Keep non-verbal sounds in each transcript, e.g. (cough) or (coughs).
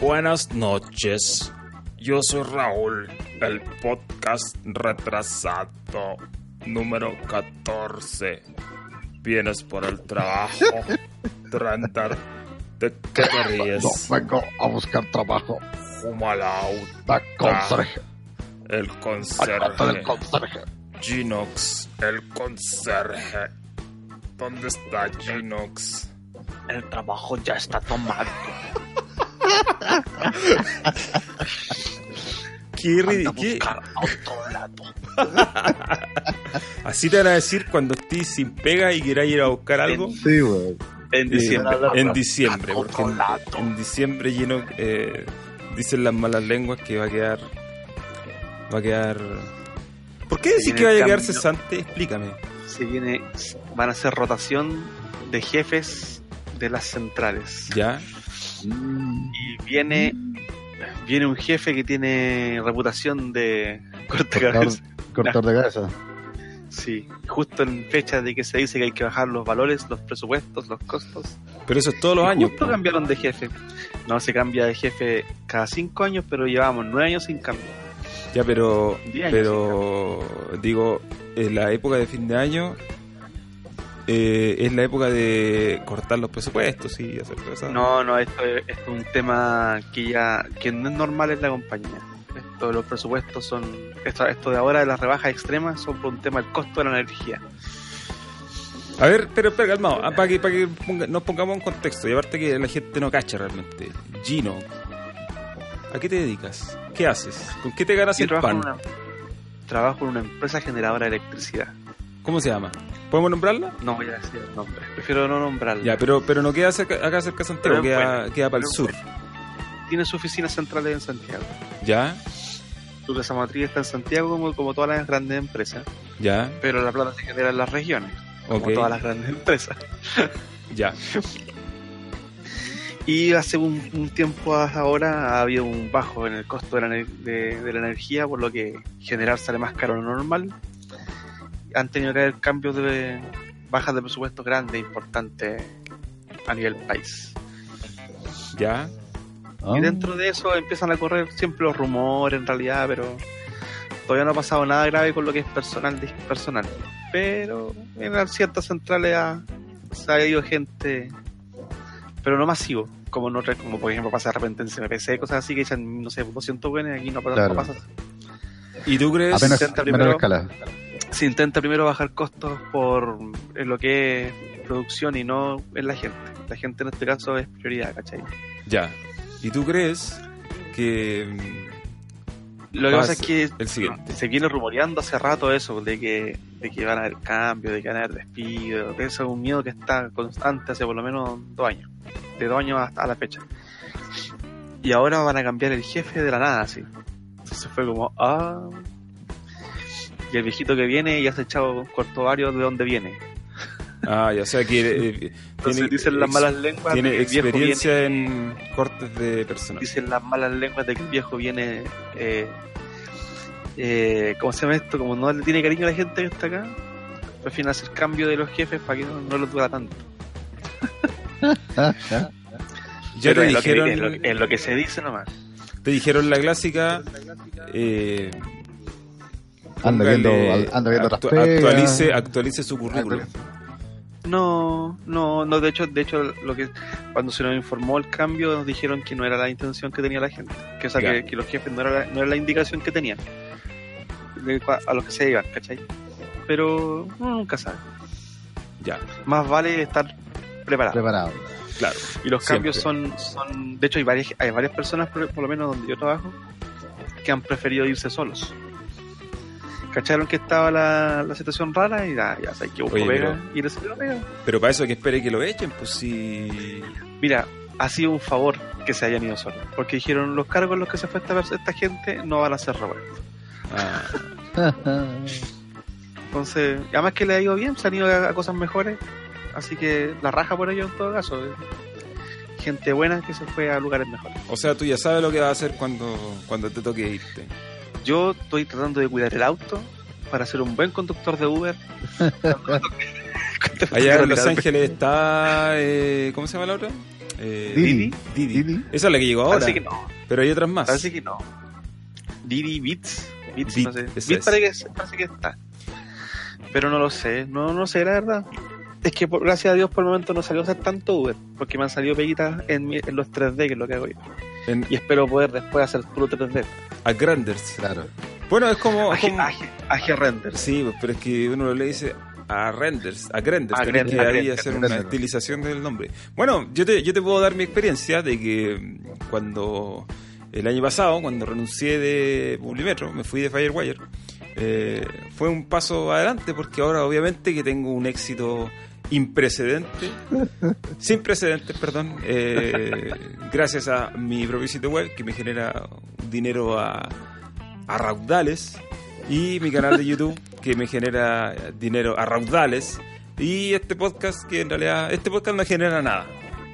Buenas noches. Yo soy Raúl, el podcast retrasado número 14. Vienes por el trabajo, (laughs) Trandar. ¿De qué te ríes? No, vengo a buscar trabajo. Humalauta. Da conserje. El Acá del conserje. conserje. Ginox, el conserje. ¿Dónde está Ginox? El trabajo ya está tomado. (laughs) (laughs) ¿Qué, Anda qué-. Así te van a decir cuando estés sin pega y quieras ir a buscar algo. Sí, güey. En Eh, diciembre. en diciembre, porque en, diciembre lleno eh, dicen las malas lenguas que va a quedar va a quedar ¿Por qué decir que va a llegar cesante? Explícame. Se viene, van a hacer rotación de jefes de las centrales. ¿Ya? Y viene, viene un jefe que tiene reputación de corte Cortar, cabeza. cortar de cabeza. Sí, justo en fecha de que se dice que hay que bajar los valores, los presupuestos, los costos. Pero eso es todos los Y años. Justo po. cambiaron de jefe. No se cambia de jefe cada cinco años, pero llevamos nueve años sin cambio. Ya, pero pero digo, en la época de fin de año eh, es la época de cortar los presupuestos y hacer cosas. No, no, esto es, esto es un tema que ya que no es normal en la compañía. Esto, los presupuestos son esto, esto de ahora de las rebajas extremas son por un tema del costo de la energía. A ver, pero espera, calmado, ah, para que, para que ponga- nos pongamos en contexto y aparte que la gente no cacha realmente. Gino, ¿a qué te dedicas? ¿Qué haces? ¿Con qué te ganas Yo el trabajo en, pan? una, trabajo en una empresa generadora de electricidad. ¿Cómo se llama? ¿Podemos nombrarla? No voy a decir el nombre, prefiero no nombrarlo. Ya, pero, pero no queda cerca, acá cerca de Santiago, queda, bueno, queda para el sur. Tiene su oficina central en Santiago. ¿Ya? Su casa matriz está en Santiago como, como todas las grandes empresas, ¿Ya? pero la plata se genera en las regiones, como todas las grandes empresas. Ya. Y hace un, un tiempo ahora ha habido un bajo en el costo de la, de- de la energía, por lo que generar sale más caro de lo normal. Han tenido que haber cambios de bajas de presupuesto grandes, importantes a nivel país. ¿Ya? Ah, Y dentro de eso empiezan a correr siempre los rumores en realidad, pero todavía no ha pasado nada grave con lo que es personal personal. Pero en ciertas centrales ha, se ha ido gente, pero no masivo, como en otras, como por ejemplo pasa de repente en CMPC, cosas así que echan, no sé, 200 buenos y aquí no, pasa- Claro. no pasa. ¿Y tú crees? Apenas menor escala. Se intenta primero bajar costos por en lo que es producción y no en la gente. La gente en este caso es prioridad, ¿cachai? Ya. ¿Y tú crees que... mm, Lo que Pasa es que el siguiente. se viene rumoreando hace rato eso, de que, de que van a haber cambios, de que van a haber despidos. Eso es un miedo que está constante hace por lo menos dos años. De dos años hasta la fecha. Y ahora van a cambiar el jefe de la nada, así. Entonces fue como, ah. Y el viejito que viene ya se ha echado corto varios de dónde viene. Ah, ya, o sea que... eh, Entonces tiene dicen las malas lenguas de Tiene que experiencia viene- en cortes de personal. dicen las malas lenguas de que el viejo viene eh, eh, ¿cómo se llama esto? como no le tiene cariño a la gente que está acá prefieren hacer cambio de los jefes para que no, no los dura tanto. (laughs) Ya te es lo que- dijeron, es lo, que- es lo que se dice nomás te dijeron la clásica, eh, Anda viendo, anda viendo actu- actualice, actualice su currículum. no no no de hecho de hecho lo que cuando se nos informó el cambio nos dijeron que no era la intención que tenía la gente que o sea que, que los jefes no era la, no era la indicación que tenían de a los que se iban ¿cachai? pero uno nunca sabe Ya, más vale estar preparado Preparado. claro. Y los Siempre. cambios son, son, de hecho hay varias, hay varias personas, por, por lo menos donde yo trabajo, que han preferido irse solos. Cacharon que estaba la, la situación rara y ya, ya sabes que busco Oye, pega pero- y le salió pega. Pero para eso que espere que lo echen, pues sí. Mira, ha sido un favor que se hayan ido solos. Porque dijeron, los cargos en los que se fue esta, esta gente no van a ser revueltos. Ah, (laughs) Entonces, además que le ha ido bien, se han ido a, a cosas mejores. Así que la raja por ello en todo caso. eh. Gente buena que se fue a lugares mejores. o sea, tú ya sabes lo que vas a hacer cuando, cuando te toque irte. Yo estoy tratando de cuidar el auto para ser un buen conductor de Uber. (laughs) Allá en Los Ángeles está. eh, ¿Cómo se llama la otra? Eh, Didi. Didi. Didi. Esa es la que llegó ahora. Parece que no. Pero hay otras más. Parece que no. Didi Beats. Beats, Beat, no sé. esa Beat es. parece, que, parece que está. Pero no lo sé. No, no sé, la verdad. Es que por, gracias a Dios por el momento no salió a hacer tanto Uber. Porque me han salido peguitas en, mi- en los 3D, que es lo que hago yo. En Y espero poder después hacer puro 3D. A Granders. Claro. Bueno, es como. Aje, como- aje, aje renders. Sí, pero es que uno le dice a renders, a Grenders, A Grenders, que a ahí hacer una Grenders. estilización del nombre. Bueno, yo te, yo te puedo dar mi experiencia de que mm, cuando el año pasado, cuando renuncié de Publimetro, me fui de Firewire, eh, fue un paso adelante porque ahora obviamente que tengo un éxito imprecedente, sin precedentes, perdón, eh, gracias a mi propio sitio web que me genera dinero a, a raudales y mi canal de YouTube que me genera dinero a raudales y este podcast que en realidad este podcast no genera nada.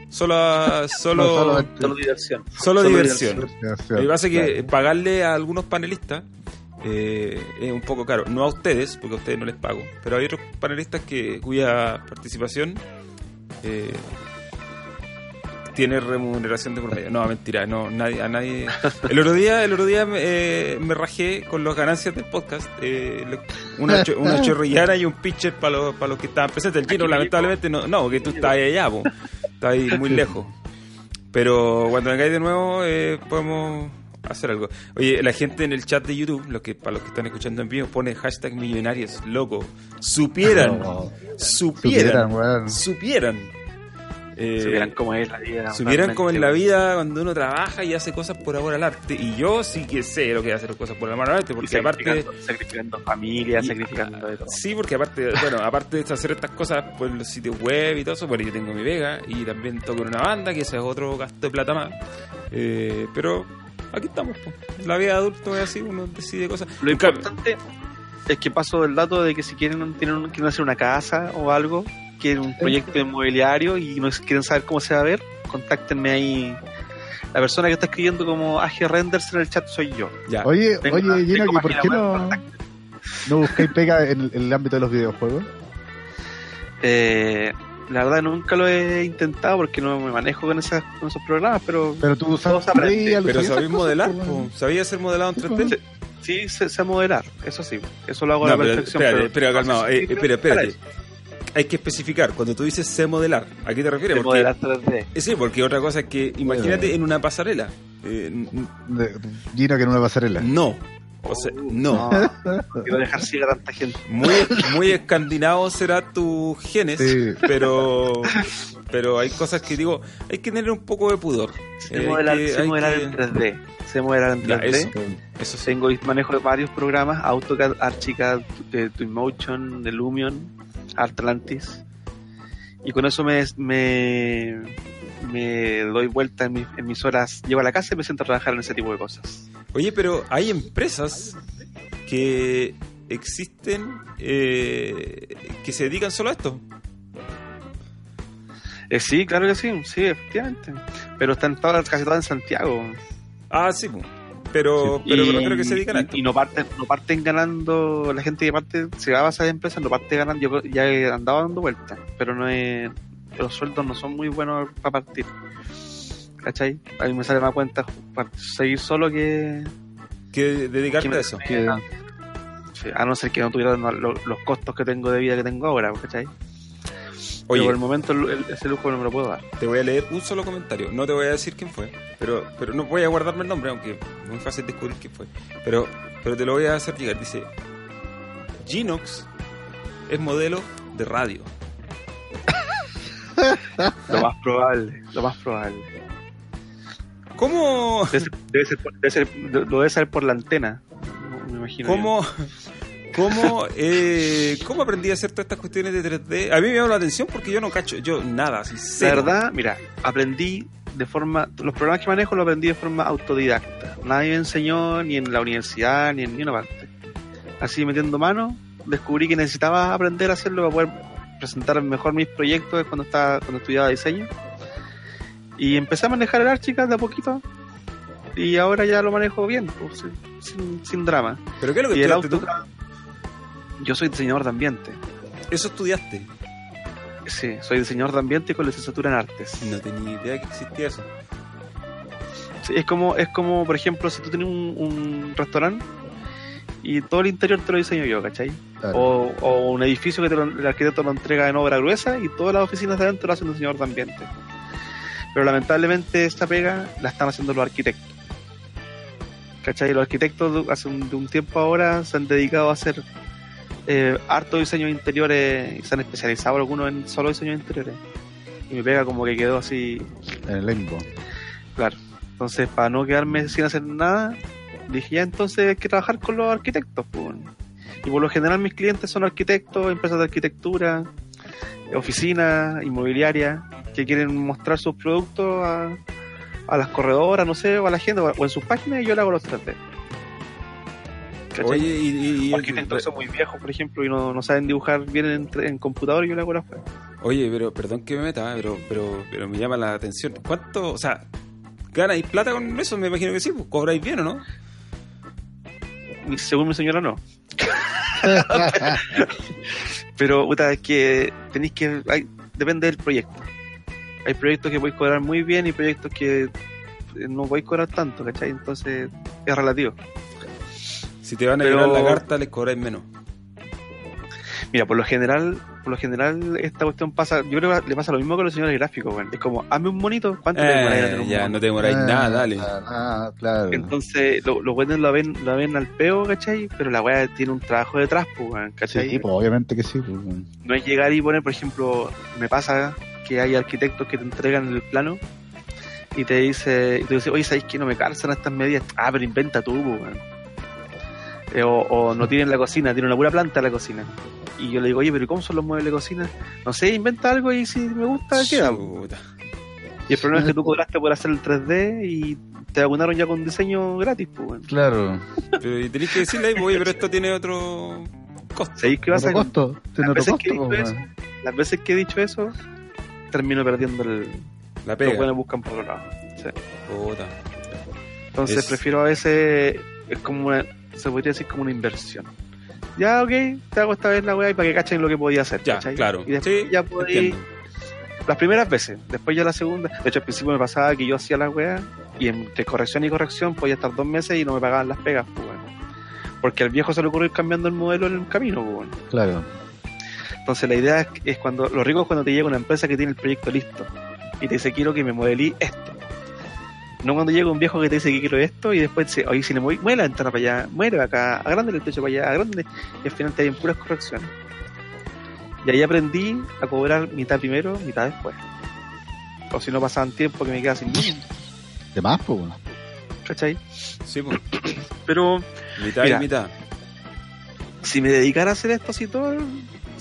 Solo solo No, solamente- Solo diversión. solo solo diversión. lo que pasa es que pagarle a algunos panelistas eh, es un poco caro. No a ustedes, porque a ustedes no les pago. Pero hay otros panelistas que cuya participación eh, tiene remuneración de por medio. No, mentira, no, nadie, a nadie. (laughs) El otro día, el otro día me, eh, me rajé con las ganancias del podcast. eh, una, cho- una (laughs) chorrillana y un pitcher para los, para los que estaban presentes. El chino, Aquí lamentablemente, no, no, que tú estás allá, po. estás ahí muy (laughs) lejos. Pero cuando vengáis de nuevo, eh, podemos hacer algo. Oye, la gente en el chat de YouTube, los que, para los que están escuchando en vivo, pone hashtag millonarios, loco. Supieran, No, supieran, supieran, weón. supieran. Eh, Supieran cómo es la vida. supieran cómo es la vida cuando uno trabaja y hace cosas por amor al arte. Y yo sí que sé lo que es hacer cosas por amor al arte, Y porque aparte... sacrificando, sacrificando familia, Y- sacrificando de todo. Sí, porque aparte, bueno, aparte de hacer estas cosas por los sitios web y todo eso, bueno, yo tengo mi Vega y también toco en una banda, que ese es otro gasto de plata más. Eh, pero aquí estamos, po. la vida de adulto es así, uno decide cosas. Lo importante es que paso el dato de que si quieren, tienen, quieren hacer una casa o algo, quieren un proyecto inmobiliario y no quieren saber cómo se va a ver, contáctenme ahí. La persona que está escribiendo como AG Renders en el chat soy yo. ya. Oye, Tengo- oye, Gino, tengo ¿y por qué no, no buscáis pega en, en el ámbito de los videojuegos? Eh, la verdad nunca lo he intentado porque no me manejo con, esas, con esos programas, pero Pero tú sabes Pero sabéis modelar, cosas, po. weón. sabía ser modelado en 3D. sí sé, sé modelar, eso sí, eso lo hago a la pero, perfección. espérate, pero- espera, calmado, eh, Sí, espera, espérate. Hay que especificar, cuando tú dices sé modelar, ¿a qué te refieres? sé Porque, modelar 3D. eh, sí, porque otra cosa es que, imagínate en una pasarela. Eh, n- De- Gino que en una pasarela. no, o sea, no. No, (laughs) quiero dejar ciega a tanta gente. Muy, muy escandinavo será tus genes, Sí. pero pero hay cosas que digo, hay que tener un poco de pudor. Sé Eh, modelar, que- sé hay modelar que- en 3D. Sé modelar en Ya, 3D. eso. Eso sí. Tengo manejo de varios programas, AutoCAD, Archicad, eh, Twinmotion, de Lumion, Atlantis. Y con eso me, me, me doy vuelta en, mis- en mis horas. Llego a la casa y me siento a trabajar en ese tipo de cosas. Oye, pero hay empresas que existen eh, que se dedican solo a esto. Eh, sí, claro que sí, sí, efectivamente. Pero están todas, casi todas en Santiago. Ah, sí, pero, pero y, refiero que se dedican a esto. y no parten, no parten ganando, la gente que parte, se va a esas empresas, no parte ganando, yo creo- ya he andado dando vueltas, pero no es, los sueldos no son muy buenos para partir. ¿Cachai? A mí me sale más cuenta para seguir solo que, que dedicarte que a eso. Que- a no ser que no tuviera no- lo- los costos que tengo de vida que tengo ahora, ¿cachai? Pero Oye, por el momento el- el- ese lujo no me lo puedo dar. te voy a leer un solo comentario. No te voy a decir quién fue, pero pero no voy a guardarme el nombre, aunque es muy fácil descubrir quién fue. Pero pero te lo voy a hacer llegar. Dice, Ginox es modelo de radio. (laughs) Lo más probable, lo más probable. ¿Cómo, Debe ser, debe ser por- debe ser- lo debe saber por la antena, me imagino. cómo, ¿Cómo, eh, ¿Cómo aprendí a hacer todas estas cuestiones de 3D? A mí me llama la atención porque yo no cacho, yo nada, así La verdad, mira, aprendí de forma. Los programas que manejo los aprendí de forma autodidacta. Nadie me enseñó ni en la universidad ni en ni una parte. Así metiendo mano, descubrí que necesitaba aprender a hacerlo para poder presentar mejor mis proyectos cuando estaba cuando estudiaba diseño. Y empecé a manejar el Archicad de a poquito. Y ahora ya lo manejo bien, pues, sin, sin- drama. ¿Pero qué es lo que Y el tú? AutoCAD. Yo soy diseñador de ambiente. Eso estudiaste. Sí, soy diseñador de ambiente con licenciatura en artes. No tenía idea que existía eso. Sí, es como, es como, por ejemplo, si tú tienes un, un restaurante y todo el interior te lo diseño yo, ¿cachai? Claro. O, o un edificio que te lo- el arquitecto lo entrega en obra gruesa y todas las oficinas de adentro lo hace un diseñador de ambiente. Pero lamentablemente esta pega la están haciendo los arquitectos. ¿Cachai? Los arquitectos hace un, de un tiempo ahora se han dedicado a hacer eh, harto diseños interiores y se han especializado algunos en solo diseños interiores. Y mi pega como que quedó así En el limbo. Claro. Entonces, para no quedarme sin hacer nada, dije ya entonces hay que trabajar con los arquitectos. pues. Y por lo general mis clientes son arquitectos, empresas de arquitectura, oficinas, inmobiliarias, que quieren mostrar sus productos a, a las corredoras, no sé, o a la gente, o en sus páginas y yo le hago los 3D. ¿Cachai? Oye, y, y- arquitectos son muy viejos, por ejemplo, y no, no saben dibujar bien en, computador y yo le hago las. Oye, pero perdón que me meta, pero, pero, pero me llama la atención. ¿Cuánto, o sea, ganáis plata con eso? Me imagino que sí, pues cobráis bien o no? Según mi señora no. (laughs) Pero, puta, es que tenéis que. Hay, depende del proyecto. Hay proyectos que podéis cobrar muy bien y proyectos que eh, no podéis cobrar tanto, ¿cachai? Entonces, es relativo. Si te van a Pero- llevar la carta, les cobráis menos. Mira, por lo general, por lo general, esta cuestión pasa. Yo creo que le pasa lo mismo con los señores gráficos, weón. Es como, hazme un monito, ¿cuánto te demoráis Eh, ya, no te demoráis Ah, nada, dale. Ah, claro. Entonces, lo- los buenos la ven, la ven al peo, ¿cachai? Pero la weá tiene un trabajo detrás, pues, ¿cachai? Sí, pues obviamente que sí. pues, bueno. no es llegar y poner, por ejemplo, me pasa que hay arquitectos que te entregan el plano y te dice, y te dice, oye, ¿sabéis que no me calzan estas medidas? Ah, pero inventa tú, weón. Eh, o, o no tienen la cocina, tienen una pura planta la cocina. Y yo le digo, oye, pero ¿cómo son los muebles de cocina? No sé, inventa algo y si me gusta, queda. Chuta. Y el problema es que tú cobraste por hacer el 3D y te vacunaron ya con diseño gratis, pues. Claro. Pero y tenés que decirle ahí, pues, oye, pero esto tiene otro costo. ¿Sabéis qué pasa? Otro costo. Tiene otro costo. las veces que he dicho eso, termino perdiendo el... La Los pega. buenos buscan por otro lado. Sí. Puta. Entonces Es- prefiero a veces, es como una, se podría decir como una inversión. Ya, ok, te hago esta vez la weá y para que cachen lo que podía hacer. Ya, ¿cachai? claro. Y después Sí, ya podéis, las primeras veces, después ya la segunda. De hecho, al principio me pasaba que yo hacía la weá y entre corrección y corrección podía estar dos meses y no me pagaban las pegas, pues bueno. Porque al viejo se le ocurrió ir cambiando el modelo en el camino, pues bueno. Claro. Entonces la idea es, es cuando, lo rico es cuando te llega una empresa que tiene el proyecto listo y te dice quiero que me modelí esto. No cuando llega un viejo que te dice que quiero esto y después dice, oye, si le mueve, mueve la ventana para allá, mueve acá, agrándale el techo para allá, agrándale. Y al final te hay en puras correcciones. Y ahí aprendí a cobrar mitad primero, mitad después. O si no pasaban tiempo que me quedaba sin De más, pues. bueno. ¿cachai? Sí, pues. Pero Mitad Mira. y mitad. si me dedicara a hacer esto así todo,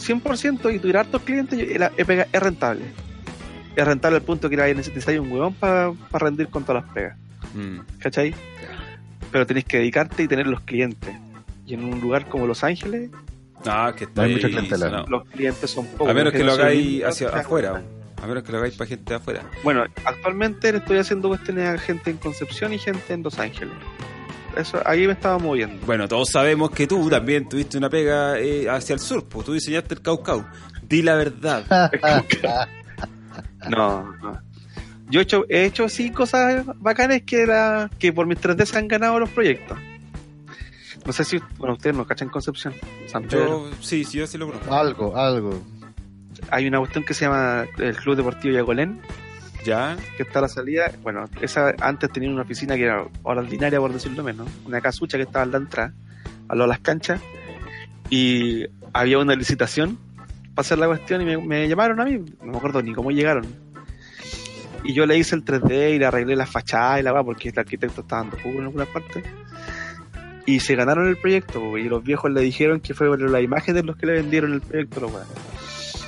100% y tuviera hartos clientes, es, rentable. Es rentable al punto que necesitáis un huevón para rendir con todas las pegas, Mm. ¿cachai? Pero tenéis que dedicarte y tener los clientes. Y en un lugar como Los Ángeles, Ah, que está No hay mucha clientela. los clientes son pocos. A menos que lo hagáis hacia afuera. A menos que lo hagáis para gente de afuera. Bueno, actualmente le estoy haciendo cuestiones a gente en Concepción y gente en Los Ángeles. Eso, ahí me estaba moviendo. Bueno, todos sabemos que tú también tuviste una pega eh, hacia el sur, pues tú diseñaste el Caucau. Di la verdad. (laughs) No, no. Yo he hecho, he hecho sí cosas bacanas que, la, que por mis 3D se han ganado los proyectos. No sé si, bueno, ustedes no cachan Concepción, San Pedro. Yo, sí, sí, yo sí lo conozco. Algo, algo. Hay una cuestión que se llama el Club Deportivo Yagolén, Ya, que está a la salida. Bueno, esa antes tenía una oficina que era ordinaria, por decirlo menos. Una casucha que estaba en la entrada, al lado de las canchas. Y había una licitación para hacer la cuestión y me, me llamaron a mí. No me acuerdo ni cómo llegaron. Y yo le hice el 3D y le arreglé la fachada y la va porque el arquitecto estaba dando jugo en alguna parte. Y se ganaron el proyecto, y los viejos le dijeron que fue la imagen de los que le vendieron el proyecto, los.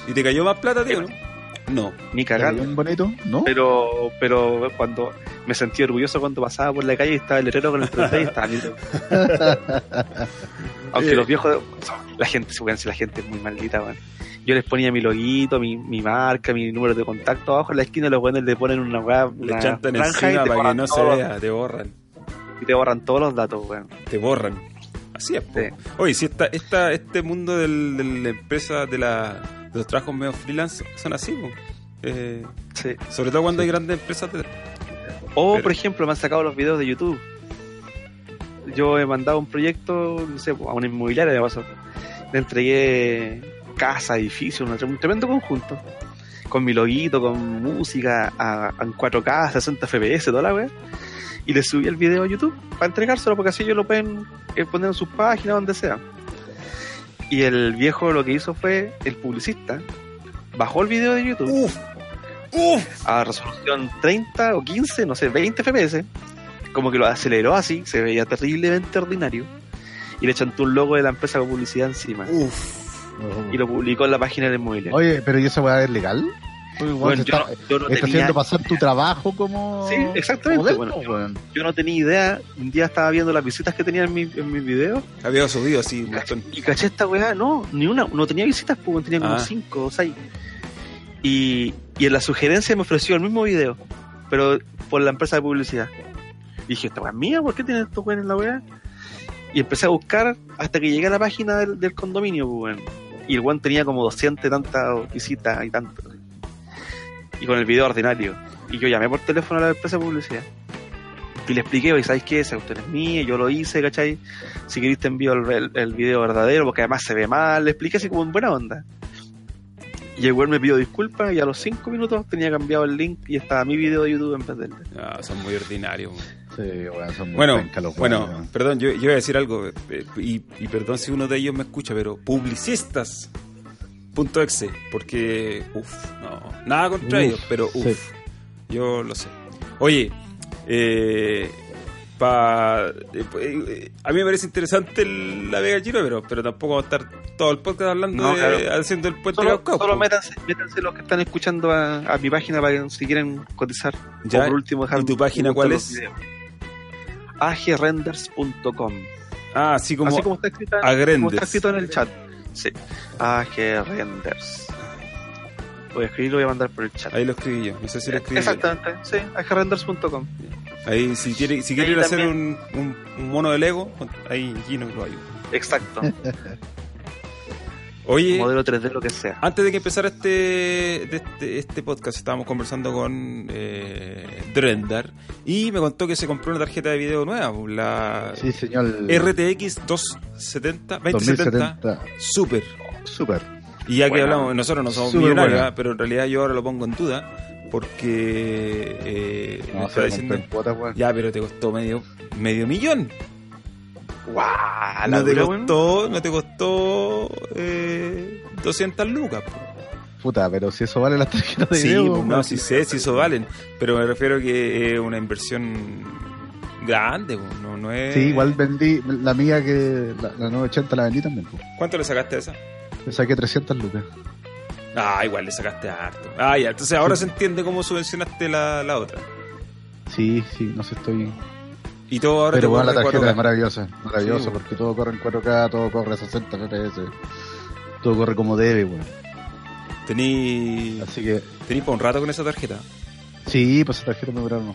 ¿Y te cayó más plata, tío? no? No. Ni ¿Era cagando. bien bonito? ¿No? Pero, pero cuando me sentí orgulloso cuando pasaba por la calle y estaba el herrero con el 30 y estaba logo. (laughs) Aunque Eh. los viejos, la gente, si la gente es muy maldita, weón. Yo les ponía mi loguito, mi, mi marca, mi número de contacto abajo en la esquina, los buenos le ponen una weá, Le chantan y encima te para que borran no se vea, te borran. Y te borran todos los datos, weón. Te borran. Así es, po. Sí. Oye, si esta, esta, este mundo del, de la empresa, de, la, los trabajos medio freelance, son así. Eh, Sí. sobre todo cuando hay grandes empresas. de- O, Pero- por ejemplo, me han sacado los videos de YouTube. Yo he mandado un proyecto, no sé, a una inmobiliaria me pasó. Le entregué casa, edificio, un tremendo conjunto. Con mi loguito, con música, a, a en 4K, 60 FPS, toda la wea. Y le subí el video a YouTube para entregárselo, porque así ellos lo pueden eh, poner en sus páginas, donde sea. Y el viejo lo que hizo fue, el publicista, bajó el video de YouTube ¡Uf! ¡Uf! a resolución 30 o 15, no sé, 20 FPS, como que lo aceleró así, se veía terriblemente ordinario, y le chantó un logo de la empresa con publicidad encima, ¡Uf! y lo publicó en la página del inmobiliario. Oye, pero ¿y esa weá es legal? Bueno, yo, está, no- yo no está tenía, haciendo pasar tu trabajo como. Sí, exactamente, bueno. weón. yo no tenía idea, un día estaba viendo las visitas que tenía en mi, en mi video, Había subido así un montón. y caché esta weá, no, ni una, no tenía visitas, pues tenía como Ah. 5 o 6. Y, y en la sugerencia me ofreció el mismo video, pero por la empresa de publicidad. Y dije, esta weá es mía, ¿por qué tienen estos weones en la weá? Y empecé a buscar hasta que llegué a la página del, del condominio, pues, weón. Y el weón tenía como 200 y tantas visitas y tanto. Y con el video ordinario. Y yo llamé por teléfono a la empresa de publicidad. Y le expliqué, oye, ¿sabes qué? Esa cuestión es mía, yo lo hice, ¿cachai? Si queréis te envío el, el- el video verdadero, porque además se ve mal. Le expliqué así como en buena onda. Y el me pidió disculpas y a los 5 minutos tenía cambiado el link y estaba mi video de YouTube en vez del de él. Ah, son muy ordinarios. Sí, weón, son muy Bueno, los bueno, perdón, yo, yo iba a decir algo, eh, y, y perdón si uno de ellos me escucha, pero publicistas. Punto exe, porque, uff, no, nada contra Uf, ellos, pero sí. uff, yo lo sé. Oye, eh, pa, eh, eh, a mí me parece interesante el- la Vega Giro, pero, pero tampoco va a estar todo el podcast hablando No, de, claro. haciendo el puente Solo, Caucao, solo métanse, métanse los que están escuchando a, a mi página para que si quieren cotizar. Ya, o por último dejar ¿y tu página cuál es? agrenders.com Ah, así como, Así como está escrito, Agrenders. como está escrito en el chat. Sí. agrenders. Voy a escribirlo y voy a mandar por el chat. ahí lo escribí yo, no sé si lo escribí. Exactamente, sí, agrenders.com. Ahí, si quiere, si quiere Ahí ir a hacer también. un, un, un mono de Lego, ahí Gino lo ayuda. Exacto. (laughs) Oye, Modelo 3D, lo que sea. antes de que empezara este, de este, este podcast, estábamos conversando con eh, Drendar y me contó que se compró una tarjeta de video nueva, pues, la Sí, señor. RTX 270, 2070 2070. Super. Súper. Y ya que hablamos, nosotros no somos millonarios, buena. ¿ah? pero en realidad yo ahora lo pongo en duda porque eh, me está diciendo, en ya, pero te costó medio medio millón. ¡Guau! no te dura, costó, no te costó eh, 200 lucas. po. Puta, pero si eso vale las tarjetas de Sí, video, pues, no, sí sé, si eso valen, pero me refiero que es una inversión grande, pues, no, no es... Sí, igual vendí la mía que la, la 980 la vendí también. ¿Cuánto le sacaste a esa? Le saqué 300 lucas. Ah, igual le sacaste harto. Ah, ya, entonces ahora se entiende cómo subvencionaste la, la otra. Sí, sí, no sé, estoy. Y todo ahora Pero te bueno, la tarjeta 4K. es maravillosa. Maravillosa Sí, porque todo corre en 4K, todo corre a 60 FPS. Todo corre como debe, weón. Tení, Así que, tení para un rato con esa tarjeta. sí, pues esa tarjeta me duraron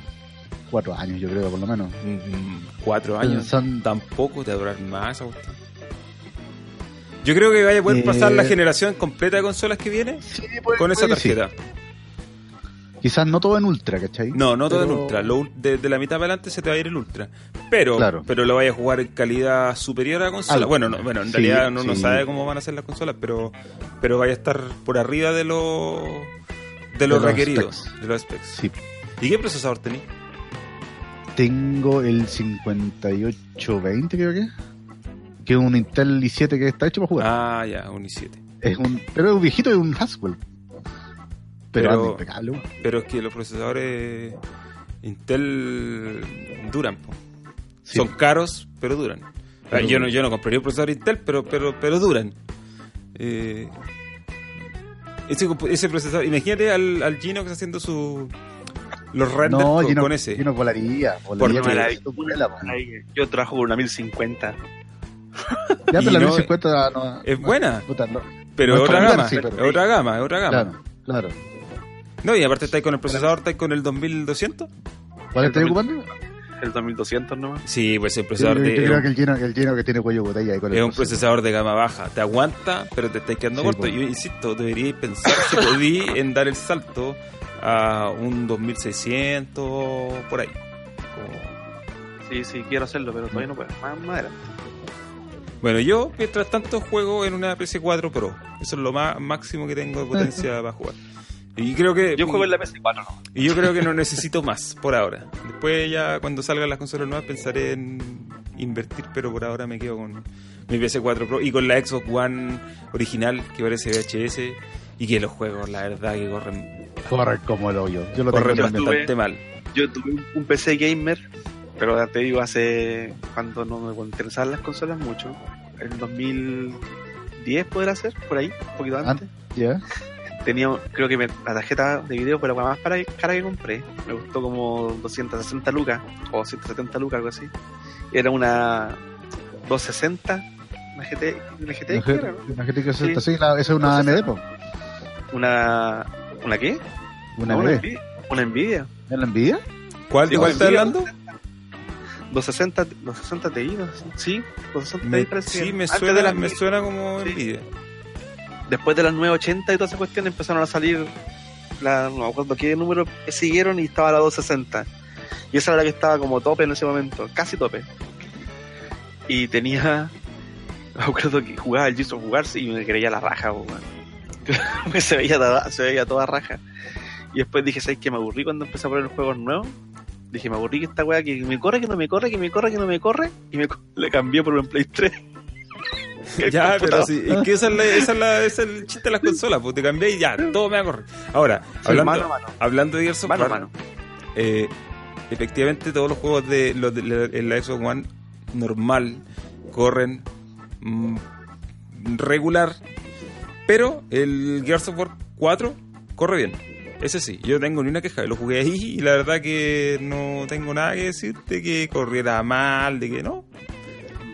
4 años, yo creo, por lo menos. Mm, Cuatro años. Pensando- Tampoco te va a durar más esa. Yo creo que vaya a poder pasar Eh, la generación completa de consolas que viene Sí, con esa sí. Quizás no todo en ultra, ¿cachai? No, no todo en ultra. Lo de, de la mitad para adelante se te va a ir el ultra. Pero, Claro. pero lo vaya a jugar en calidad superior a la consola. Algo. Bueno, no, bueno, en Sí, realidad uno no sí. sabe cómo van a ser las consolas, pero, pero vaya a estar por arriba de lo de lo los requerido, specs. de los specs. Sí. ¿Y qué procesador tenés? Tengo el 5820, creo que. Que es un Intel i7 que está hecho para jugar. Ah, ya, un i7. Es un, pero es un viejito, es un Haswell. Pero, Pero- weón. Pero es que los procesadores Intel duran, po. Sí. son caros, pero duran. Ah, yo no, yo no compraría un procesador Intel, pero, pero, pero duran. Eh, ese, ese procesador, imagínate al, al Gino que está haciendo su los renders No, con, Gino, con ese. Gino volaría. Volaría la-. Ahí, Yo trabajo con una 1050. Ya, pero la no- 1050 no, es no- buena. puta, no. pero no es es otra gama, sí, es pero- otra gama, es otra gama. Claro, claro. No, y aparte estáis con el procesador, estáis con el 2200. ¿Cuál estás El ocupando? El 2200 nomás. Sí, pues el Yo, procesador yo de, creo es que el Gino, el que tiene cuello de botella ahí con el un procesador. procesador de gama baja. Te aguanta, pero te estáis quedando Sí, corto. pues. Yo insisto, deberíais pensar si podí en dar el salto a un 2600 por ahí. Como- Sí, sí, quiero hacerlo, pero todavía no puedo. Más, más adelante. Bueno, yo mientras tanto juego en una PS4 Pro. Eso es lo más máximo que tengo de potencia para jugar. Y creo que Yo juego en la PS4, ¿no? y yo creo que no necesito más por ahora. Después ya cuando salgan las consolas nuevas pensaré en invertir, pero por ahora me quedo con mi PS4 Pro y con la Xbox One original que parece VHS y que los juegos la verdad que corren Corre como el hoyo. Yo lo corren bastante mal. Yo tuve un- PC gamer, pero ya te digo, hace. cuando no me interesaban las consolas mucho. En 2010 podrá ser, por ahí, un poquito Ah. antes. Ya. Tenía, creo que me- la tarjeta de video fue la más para, cara que compré. Me costó como 260 lucas, o 170 lucas, algo así. Era una 260, una GT, una GTX, era, ¿no? Una que Sí. sí, la- esa es una AMD, po. Una. ¿Una qué? Una No, una. Nvidia. Una Nvidia. ¿Es la envidia? ¿Cuál, Sí, ¿de cuál estás sí, hablando? 260, 260 Ti, 260, sí, 260 Me- Ti parece sí, me suena, me suena como Sí. Después de las 980 y todas esas cuestiones empezaron a salir, la, no me qué número siguieron y estaba la 260. Y esa era la que estaba como tope en ese momento, casi tope. Y tenía, (laughs) me acuerdo que jugaba el Gears of y me creía la raja, (laughs) se, veía toda, se veía toda raja. Y después dije, ¿sabes qué? Me aburrí cuando empecé a poner los juegos nuevos. Dije, me aburrí que esta weá que me corre, que no me corre, que me corre, que no me corre. Y me (laughs) le cambié por un Play 3. (laughs) Ya, pero sí, es que esa es, la- esa es la- ese es el chiste de las consolas, pues te cambié y ya, todo me va a correr. Ahora, hablando, mano mano. hablando de Gears of Mano a War, mano. eh, efectivamente todos los juegos de, los de la, en la Xbox One normal corren mm, regular, pero el Gears of War 4 corre bien. Ese sí, yo no tengo ni una queja, lo jugué ahí y la verdad que no tengo nada que decir de que corriera mal, de que no,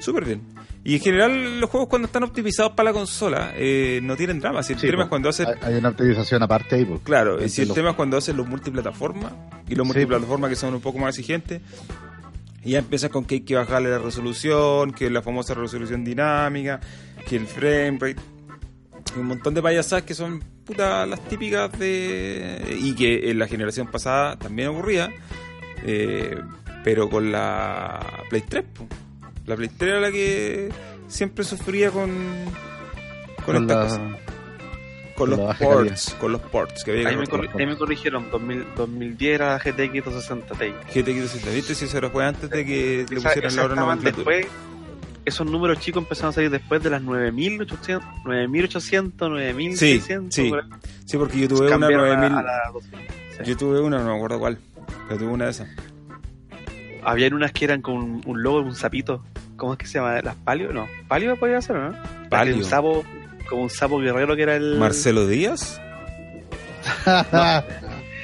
súper bien. Y en general los juegos cuando están optimizados para la consola eh, no tienen drama, si el Sí, tema es cuando haces Hay, una optimización aparte ahí, pues. Claro, si el los- tema es cuando hacen los multiplataformas y los Sí, multiplataformas que son un poco más exigentes, y ya empiezas con que hay que bajarle la resolución, que la famosa resolución dinámica, que el frame rate, un montón de payasadas que son puta las típicas de. y que en la generación pasada también ocurría, eh, pero con la Play 3. po. La Play 3 era la que siempre sufría con. con, Con estas la- cosas. Con los ports, con los ports que había Ahí me, corri- ahí me corrigieron, 2000, 2010 era GTX 260 Ti. GTX 260, ¿viste? Si eso era fue antes de que le Esa- pusieran esa la hora nomenclatura. después, esos números chicos empezaron a salir después de las 9800, 9800, 9600. Sí, sí. por. Sí, porque yo tuve una Cambiaron a- 9000. a la 200. Sí. Yo tuve una, no me acuerdo cuál. Pero tuve una de esas. Habían unas que eran con un, logo, un sapito. ¿Cómo es que se llama? ¿Las palio? No. ¿Palio podía ser, no? Palio. Un sapo, como un sapo guerrero que era el. Marcelo Díaz. (laughs)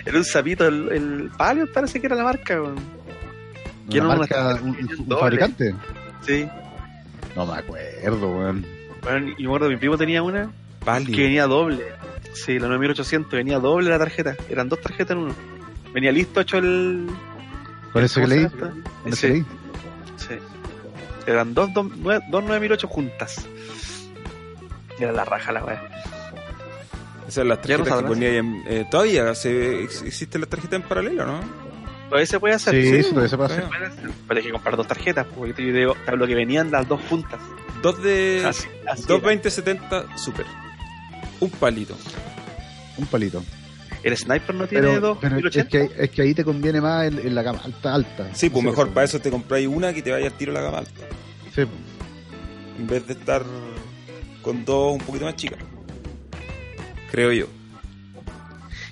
Era un sapito, el, el palio parece que era la marca. Quiero una marca, un, un fabricante. Sí. No me acuerdo, weón. Bueno, y me acuerdo que mi primo tenía una Palio. que venía doble. Sí, la 9800 venía doble la tarjeta. Eran dos tarjetas en uno. Venía listo hecho el. Con eso que ¿cómo se leí. eso Sí, leí. sí. Eran dos, dos, nueve- dos 9008 juntas. Era la raja la weá. Esas son las Ya no tarjetas que ponía ahí en, eh, Todavía se, ex- existen las tarjetas en paralelo, ¿no? Todavía se puede hacer. Sí, sí, sí, todavía se puede hacer. Pero hay que comprar dos tarjetas, porque yo digo, lo que venían las dos juntas. Dos de. Así, así dos era. 2070 Super. Un palito. Un palito. El sniper no tiene Pero, dos pero es, 1080. que, es que ahí te conviene más en, en la gama alta. alta. Sí, pues No sé, mejor para eso te compráis una que te vaya al tiro a la gama alta. Sí, pues. En vez de estar con dos un poquito más chicas. Creo yo.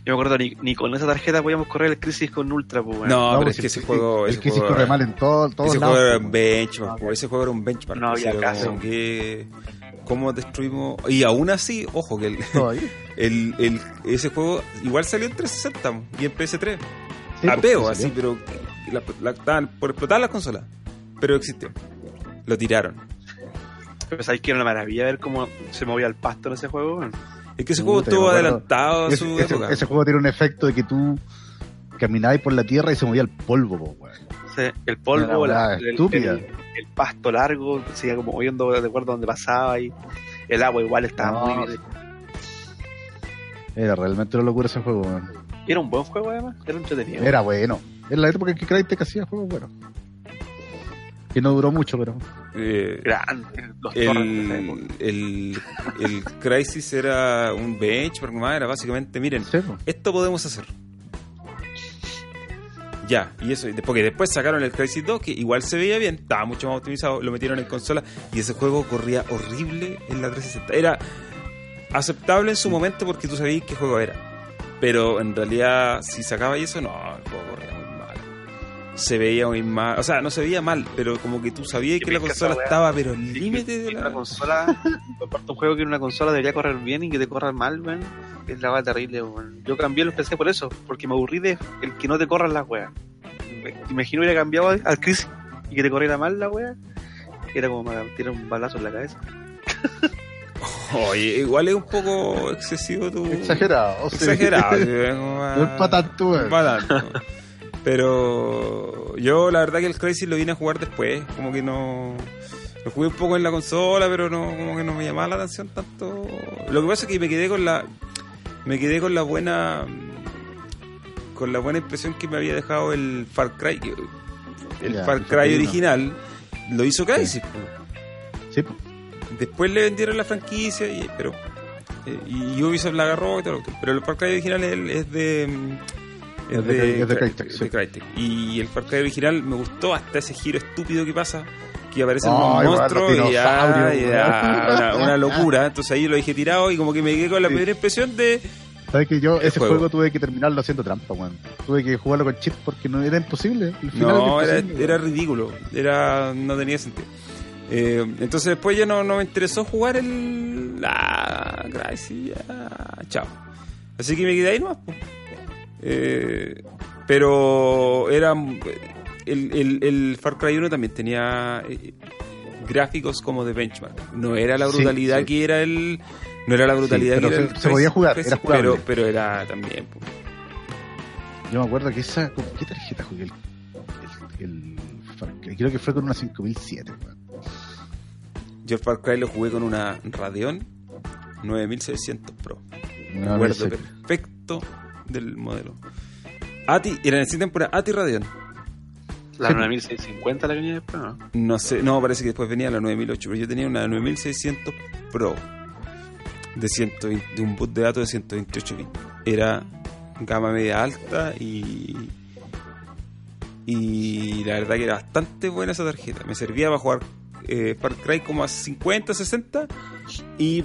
Yo me acuerdo, ni, ni con esa tarjeta podíamos correr el Crisis con Ultra, pues. No, pero pues, es que ese el- juego. El ese juego corre mal en todo, todos Ese lados. juego era pues, un benchmark, No, po, ese juego era un benchmark. no había Era caso. que- ¿Cómo destruimos? Y aún así, ojo, que el, (laughs) ese juego igual salió en 360 mo, y en PS3. Sí, pues, Apeo, sí, así, pero la, la- estaban por explotar las consolas. Pero existió. Lo tiraron. Pero sabéis que era una maravilla ver cómo se movía el pasto en ese juego. Es que ese juego estuvo adelantado a Ese, su ese- época. ese juego tiene un efecto de que tú caminabas por la tierra y se movía el polvo, po, sea, el polvo, la- weá el, estúpida. el- el pasto largo, se iba como moviendo de acuerdo a donde pasaba y el agua igual estaba No, muy bien. Era realmente una locura ese juego. Y era un buen juego además, era entretenido. Era bueno. Era la época en que Crytek hacía juegos buenos. Que no duró mucho, pero. Eh, Gran, los el, el, el Crisis era un benchmark más, era básicamente, miren, esto podemos hacer. Ya, y eso, y porque después sacaron el Crisis 2, que igual se veía bien, estaba mucho más optimizado, lo metieron en consola y ese juego corría horrible en la 360. Era aceptable en su momento porque tú sabías qué juego era. Pero en realidad, si sacaba eso, no, el juego corría. Se veía muy mal, o sea, no se veía mal, pero como que tú sabías que la consola esa estaba, pero Sí, límite de Una la. consola, (laughs) aparte un juego que en una consola debería correr bien y que te corra mal, weón. Es la weá terrible, weón. Yo cambié los PC por eso, porque me aburrí de el que no te corran las weas. Imagino hubiera cambiado al Crisis y que te corriera mal la wea. Era como para tirar un balazo en la cabeza. (laughs) Oye, igual es un poco excesivo tu. Exagerado. sí. Exagerado. sí, es como, (laughs) No es para tanto, weón. pa' tanto. Pero yo la verdad que el Crazy lo vine a jugar después, como que no lo jugué un poco en la consola, pero no como que no me llamaba la atención tanto. Lo que pasa es que me quedé con la me quedé con la buena con la buena impresión que me había dejado el Far Cry, el Ya, Far Cry original lo hizo Crysis. Sí, po. Después le vendieron la franquicia, y, pero eh, y Ubisoft la agarró y todo. Pero el Far Cry original es, es de. Es de- es de Crytek, es sí. de Crytek. Y el Far Cry original me gustó hasta ese giro estúpido que pasa. Que aparecen Ay, unos monstruos y ya, ya, una, una locura. Entonces ahí lo dije tirado y como que me quedé con la Sí. primera impresión de. ¿Sabes que yo ese juego. juego. tuve que terminarlo haciendo trampa, weón? Tuve que jugarlo con chip porque no era imposible. El final No, era, imposible, ridículo. Era, no tenía sentido. Eh, entonces después ya no, no me interesó jugar el. La. Gracias. Chao. Así que me quedé ahí nomás. Eh, pero era. El, el, el Far Cry 1 también tenía eh, gráficos como de benchmark. No era la brutalidad sí. que era el. No era la brutalidad pero que era se- el se podía jugar, era jugable. pero, pero era también. Yo me acuerdo que esa. ¿con ¿Qué tarjeta jugué? El, el, Far Cry? Creo que fue con una 5007, weón. Yo el Far Cry lo jugué con una Radeon 9600 Pro. Me No, acuerdo no sé. perfecto del modelo. ATI, era en esa temporada ATI Radeon. La Sí. 9650 la que venía después, ¿no? No sé, no, parece que después venía la 9008, pero yo tenía una 9600 Pro de, 120 de un boot de datos de 128 bits. Era gama media alta y y la verdad que era bastante buena esa tarjeta. Me servía para jugar eh, Far Cry como a 50, 60 y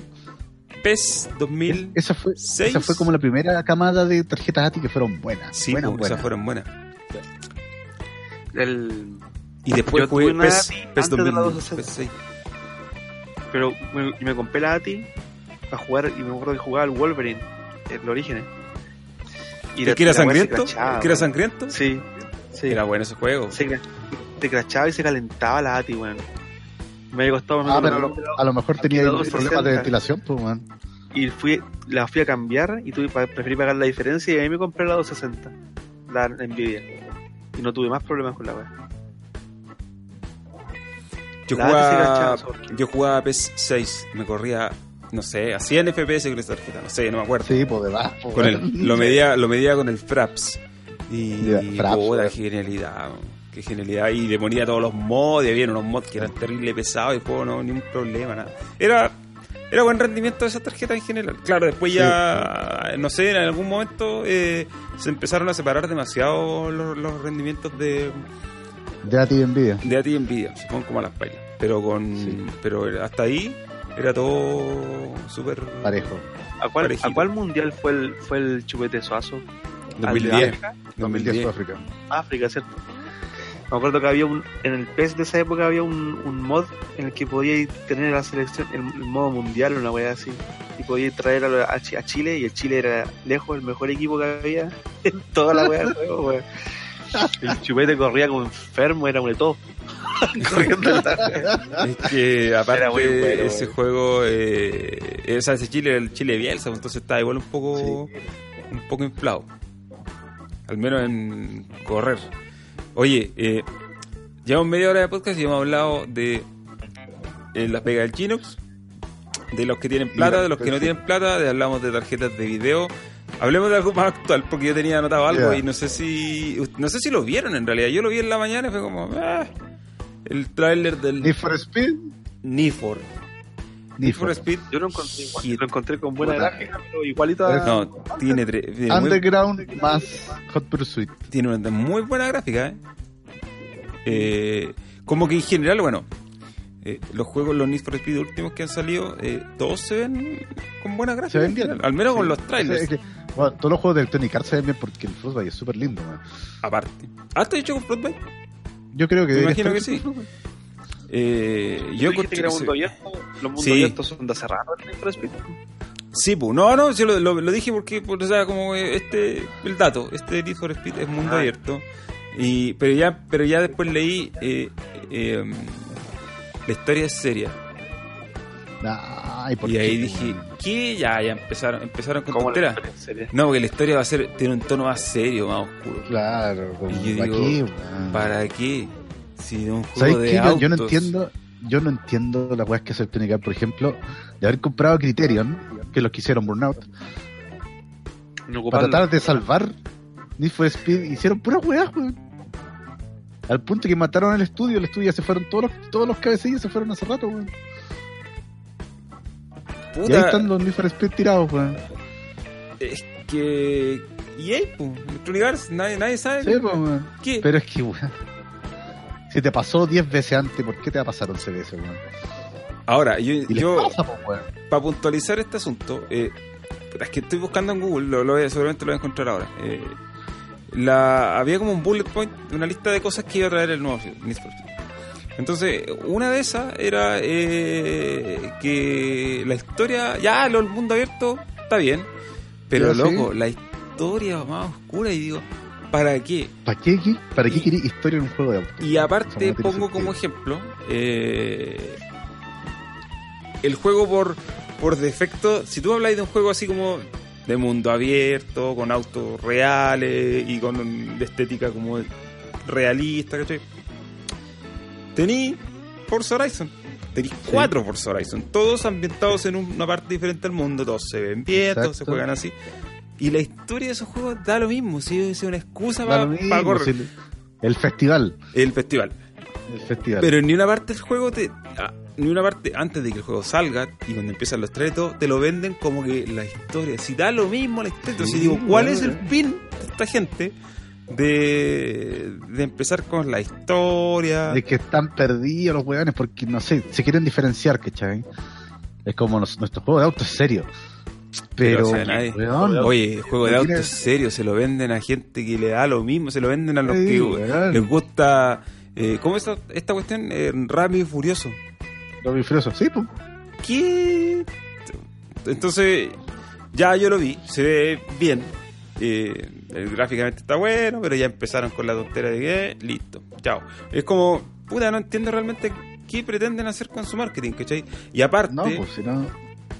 PES 2000. Esa fue, esa fue como la primera camada de tarjetas ATI que fueron buenas. Sí, buenas, pues, buenas. esas fueron buenas. El, Y después Yo jugué PES, PES antes de la 2000, 260. PES 6. pero me, y me compré la ATI para jugar y me acuerdo que jugaba al Wolverine, el origen. Y ¿El que era sangriento? crachaba, ¿El que era weón. sangriento? Sí, sí. Era bueno ese juego. Se te crachaba y se calentaba la ATI, weón. Me había costado Ah, pero a lo, a lo mejor tenía la problemas 260. de ventilación, pues, weón. y fui, la fui a cambiar y tuve, preferí pagar la diferencia y ahí me compré la 260, la Nvidia. Y no tuve más problemas con la weá. Yo La jugaba, yo jugaba PES 6, me corría, no sé, a 100 FPS con esa tarjeta, no sé, no me acuerdo. Sí, pues, de más, pues, Con el, lo, medía, lo medía con el Fraps. Y, Fraps, qué genialidad, qué genialidad. Y le ponía todos los mods, y había unos mods que eran terrible pesados y el juego no, ni un problema, nada. Era, era buen rendimiento de esa tarjeta en general. Claro, después ya, no sé, en algún momento eh, se empezaron a separar demasiado los, los rendimientos de, De ATI Nvidia. de ATI y Nvidia, se ponen como a las pailas. Pero con Sí. pero hasta ahí era todo súper Parejo. ¿A cuál, Parejito. ¿A cuál mundial fue el, fue el chupete suazo? ¿Al de 2010. África? 2010 2010. Sudáfrica. África, ¿cierto? Me acuerdo que había un, en el PES de esa época había un, un mod en el que podíais tener la selección, el, el modo mundial, una wea así. Y podíais traer a, a Chi- a Chile y el Chile era lejos el mejor equipo que había (laughs) en toda la wea del juego, wea. El chupete corría como enfermo, era un todo. (laughs) Corriendo Es que aparte bueno, ese güey. juego, eh, o sea, ese Chile era el Chile Bielsa, entonces estaba igual un poco, un poco inflado. Al menos en correr. Oye, eh, llevamos media hora de podcast y hemos hablado de eh, las pegas del Chinox, de los que tienen plata, Mira, de los que no tienen plata, de hablamos de tarjetas de video. Hablemos de algo más actual, porque yo tenía anotado algo y no sé si no sé si lo vieron en realidad. Yo lo vi en la mañana y fue como ah, el tráiler del Need for Speed. Need for Need for Speed. Yo lo encontré igual, lo encontré con buena gráfica, pero igualito a... No, tiene, tiene, muy, Underground más Hot Pursuit. tiene una muy buena gráfica, ¿eh? Eh, como que en general, bueno, eh, los juegos, los Need for Speed últimos que han salido, eh, todos se ven con buena gráfica. Se ven en bien. Al menos con los trailers. Es que, bueno, todos los juegos de Electronic Arts se ven bien porque el Frostbite es súper lindo. man. Aparte. ¿Ah, está hecho con Frostbite? Yo creo que Me imagino que sí. Frostbite. Eh, Yo que era mundo abierto, los mundos Sí. abiertos son de Speed. Sí, pues, no, no, yo lo, lo- lo dije porque, pues, o sea, como eh, este, el dato, este Need for Speed es mundo Ah. abierto. Y, pero ya, pero ya después leí, eh, eh, la historia es seria. Ay, ¿por Y qué, ahí dije? ¿qué? Ya, ya empezaron, empezaron con ¿Cómo la tonteras. historia en serie? No, porque la historia va a ser, tiene un tono más serio, más oscuro. Claro, como Y yo aquí, digo, man. ¿Para qué? Si no un ¿Sabes juego de qué? Yo, yo no autos. entiendo, yo no entiendo las weas que hace Electronic Arts, por ejemplo, de haber comprado Criterion, que es los que hicieron Burnout, No para tratar de salvar Need for Speed, hicieron puras weas, weón. Al punto que mataron el estudio, el estudio ya se fueron todos los, todos los cabecillos se fueron hace rato, weón. Y ahí están los Need for Speed tirados, weón. es que... Y ahí, pues, Electronic Arts, nadie, nadie sabe Sí, pues, weón. qué. Pero es que, weón. Si te pasó 10 veces antes, ¿por qué te va a pasar 11 veces, weón? Ahora, yo, yo para puntualizar este asunto, eh, es que estoy buscando en Google, lo, lo voy a- seguramente lo voy a encontrar ahora. Eh, la, había como un bullet point, una lista de cosas que iba a traer el nuevo Need for Speed. Entonces, una de esas era eh, que la historia, ya, lo, el mundo abierto está bien, pero sí. loco, la historia más oscura y digo, ¿para qué? ¿Para qué, qué- ¿Para qué queréis historia en un juego de auto? Y aparte pongo como ejemplo eh, el juego por, por defecto, si tú habláis de un juego así como de mundo abierto, con autos reales y con de estética como realista, ¿cachai? Tení Forza Horizon. Tení cuatro Forza Horizon, todos ambientados en una parte diferente del mundo, todos se ven bien, todos se juegan así. Y la historia de esos juegos da lo mismo, si es una excusa para mismo, correr. si el, el festival. El festival. El festival. Pero en ni una parte del juego te. ah, ni una parte antes de que el juego salga y cuando empiezan los tratos, te lo venden como que la historia. Si da lo mismo la historia. Sí, digo, ¿cuál bueno, es el eh. fin de esta gente de, de empezar con la historia? de que están perdidos los weones porque no sé, se quieren diferenciar, ¿cachai? Es como nuestro juego de auto es serio. Pero, Pero, o sea, nadie- weón, Oye, el juego de autos tiene- serio, se lo venden a gente que le da lo mismo, se lo venden a los Sí, que weón. les gusta. Eh, ¿Cómo es esta, esta cuestión? Eh, Rápido y Furioso. Sí, pues. ¿Qué? Entonces, ya yo lo vi, se ve bien. Eh, gráficamente está bueno, pero ya empezaron con la tontera de que, listo, chao. Es como, puta, no entiendo realmente qué pretenden hacer con su marketing, ¿cachai? Y aparte, No, pues si no.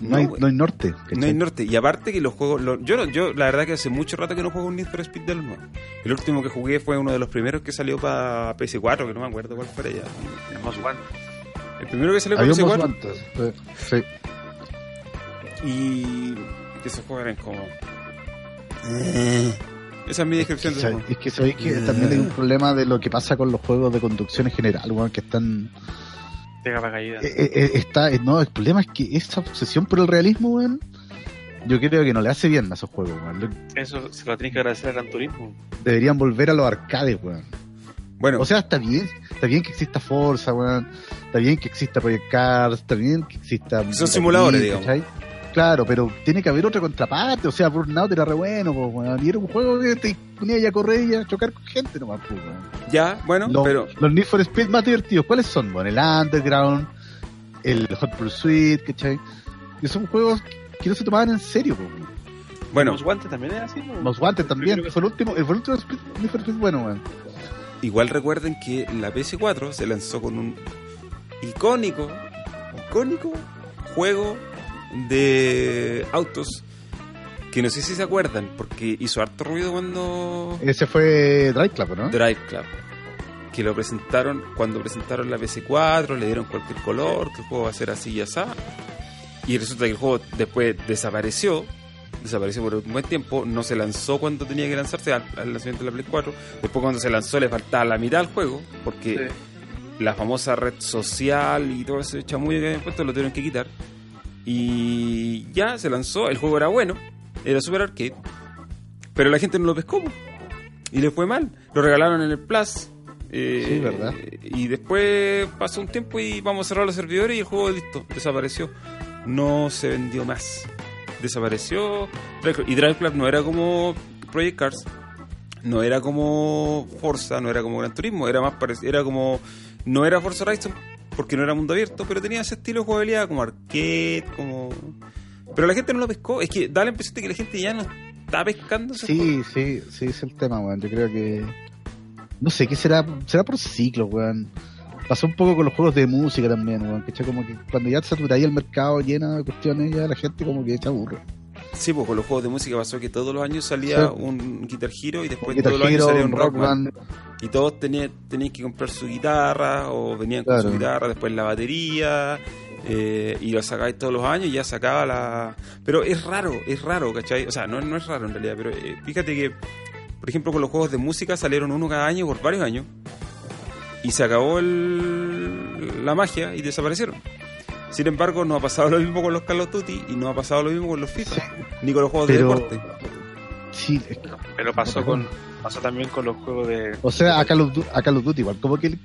No, No, hay, no hay norte. ¿cachai? no hay norte. Y aparte que los juegos, lo- yo, no- yo la verdad que hace mucho rato que no juego un Need for Speed de los nuevos. El último que jugué fue uno de los primeros que salió para PS4, que no me acuerdo cuál fue ya. El Most. El primero que salió para Había un PS4. Most Wanted, Sí. Y que esos juegos eran como. Esa es mi descripción de sea, ese juego. es que sabéis que también hay un problema de lo que pasa con los juegos de conducción en general, weón, que están. De capa caída. eh, eh, eh, está, eh, no, el problema es que esa obsesión por el realismo, weón, yo creo que no le hace bien a esos juegos, weón. Eso se lo tienes que agradecer a Gran Turismo. Deberían volver a los arcades, weón. Bueno, O sea, está bien, está bien que exista Forza, weón. Está bien que exista Project Cars, está bien que exista. Son simuladores, digamos. ¿cachai? Claro, pero tiene que haber otra contraparte. O sea, Burnout era re bueno, po, weón. Y era un juego que te ponía ya a correr y a chocar con gente nomás, po. Ya, bueno, Los, pero los Need for Speed más divertidos, ¿cuáles son? Bueno, el Underground, el Hot Pursuit, ¿cachai? Que son juegos que no se tomaban en serio, po, bueno, Los guantes también era así, ¿no? Most Wanted también, fue el último, el último Speed- Need for Speed bueno, weón. igual recuerden que la PS4 se lanzó con un icónico, icónico juego de autos que no sé si se acuerdan porque hizo harto ruido cuando Ese fue Drive Club, ¿no? Drive Club. Que lo presentaron cuando presentaron la PS4, le dieron cualquier color, que el juego va a ser así y así. Y resulta que el juego después desapareció, desapareció por un buen tiempo, no se lanzó cuando tenía que lanzarse al, al lanzamiento de la Play 4. Después cuando se lanzó le faltaba la mitad al juego, porque Sí. la famosa red social y todo ese chamullo que habían puesto lo tuvieron que quitar. Y ya se lanzó, el juego era bueno, era super arcade, pero la gente no lo pescó y le fue mal. Lo regalaron en el Plus. eh, Sí, verdad. Y después pasó un tiempo y vamos a cerrar los servidores y el juego listo, desapareció. No se vendió más. Desapareció. Y Drive Club no era como Project Cars, no era como Forza, no era como Gran Turismo, era más parecido, era como no era Forza Horizon porque no era mundo abierto, pero tenía ese estilo de jugabilidad como arcade, como pero la gente no lo pescó, es que da la impresión de que la gente ya no está pescando. Sí, sí, sí, es el tema, weón. Yo creo que. No sé, ¿qué será? Será por ciclos, weón. Pasó un poco con los juegos de música también, weón. Que como que cuando ya saturáis el mercado lleno de cuestiones, ya la gente como que se aburre. Sí, pues con los juegos de música pasó que todos los años salía Sí. un Guitar Hero y después Guitar todos los años salía un Rock Rock Band. Band. Y todos tenían, tenían que comprar su guitarra o venían con su guitarra, después la batería eh, y lo sacáis todos los años y ya sacaba la... Pero es raro, es raro, ¿cachai? O sea, no, no es raro en realidad, pero eh, fíjate que, por ejemplo, con los juegos de música salieron uno cada año por varios años y se acabó el, la magia y desaparecieron. Sin embargo, no ha pasado lo mismo con los Call of Duty y no ha pasado lo mismo con los FIFA, ni con los juegos Pero- de deporte. Sí, es que- Pero pasó con pasó también con los juegos de o sea, a Call, of, Du- a Call of Duty igual, como que le,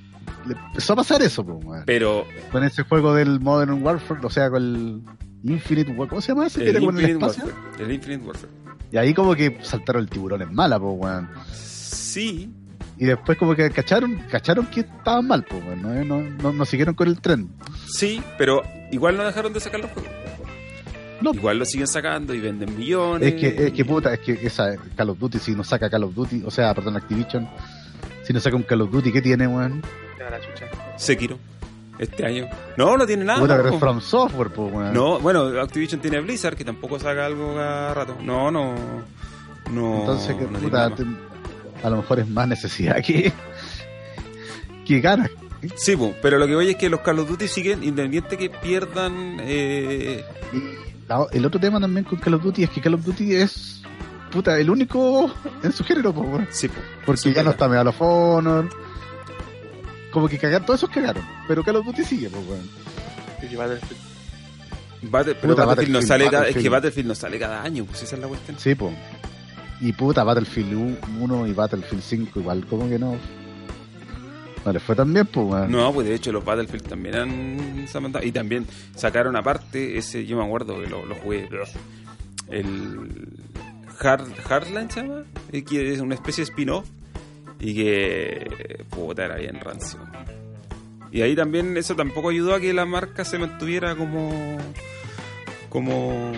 le empezó a pasar eso, pues, weón. Pero Con ese juego del Modern Warfare, o sea, con el Infinite Warfare, ¿cómo se llama ese? el Infinite? Warfare, el Infinite Warfare. Y ahí como que saltaron el tiburón en mala, pues, weón. Sí, Y después como que cacharon, cacharon que estaban mal, pues, weón. No, no, no, no siguieron con el tren. Sí, pero igual no dejaron de sacar los juegos. No. Igual lo siguen sacando y venden millones. Es que, es que puta, es que esa Call of Duty, si no saca Call of Duty, o sea, perdón, Activision, si no saca un Call of Duty, ¿qué tiene, weón? Sekiro. Este año. No, no tiene nada. puta, pero es From Software, pues, weón. No, bueno, Activision tiene Blizzard, que tampoco saca algo cada rato. No, no. No. Entonces, que no tiene puta, nada más. te- a lo mejor es más necesidad que, que ganas. Sí, po, pero lo que voy es que los Call of Duty siguen independiente que pierdan. Eh, Y la- el otro tema también con Call of Duty es que Call of Duty es, puta, el único en su género, pues, weón. sí, po. Porque ya no está Medal of Honor. Como que cagar, todos esos cagaron. Pero Call of Duty sigue, pues, Battlefield. Battle- pero Puta, Battlefield, no Battlefield, sale cada, es que Battlefield. Battlefield no sale cada año, pues esa es la cuestión. Sí, pues. Y puta, Battlefield 1 y Battlefield 5 igual, como que no. No les fue tan bien, pues. No, pues de hecho los Battlefield también han. Y también sacaron aparte ese, yo me acuerdo que lo, lo jugué. El Hard, Hardline se llama, eh, que es una especie de spin-off. Y que puta era bien rancio. Y ahí también eso tampoco ayudó a que la marca se mantuviera como como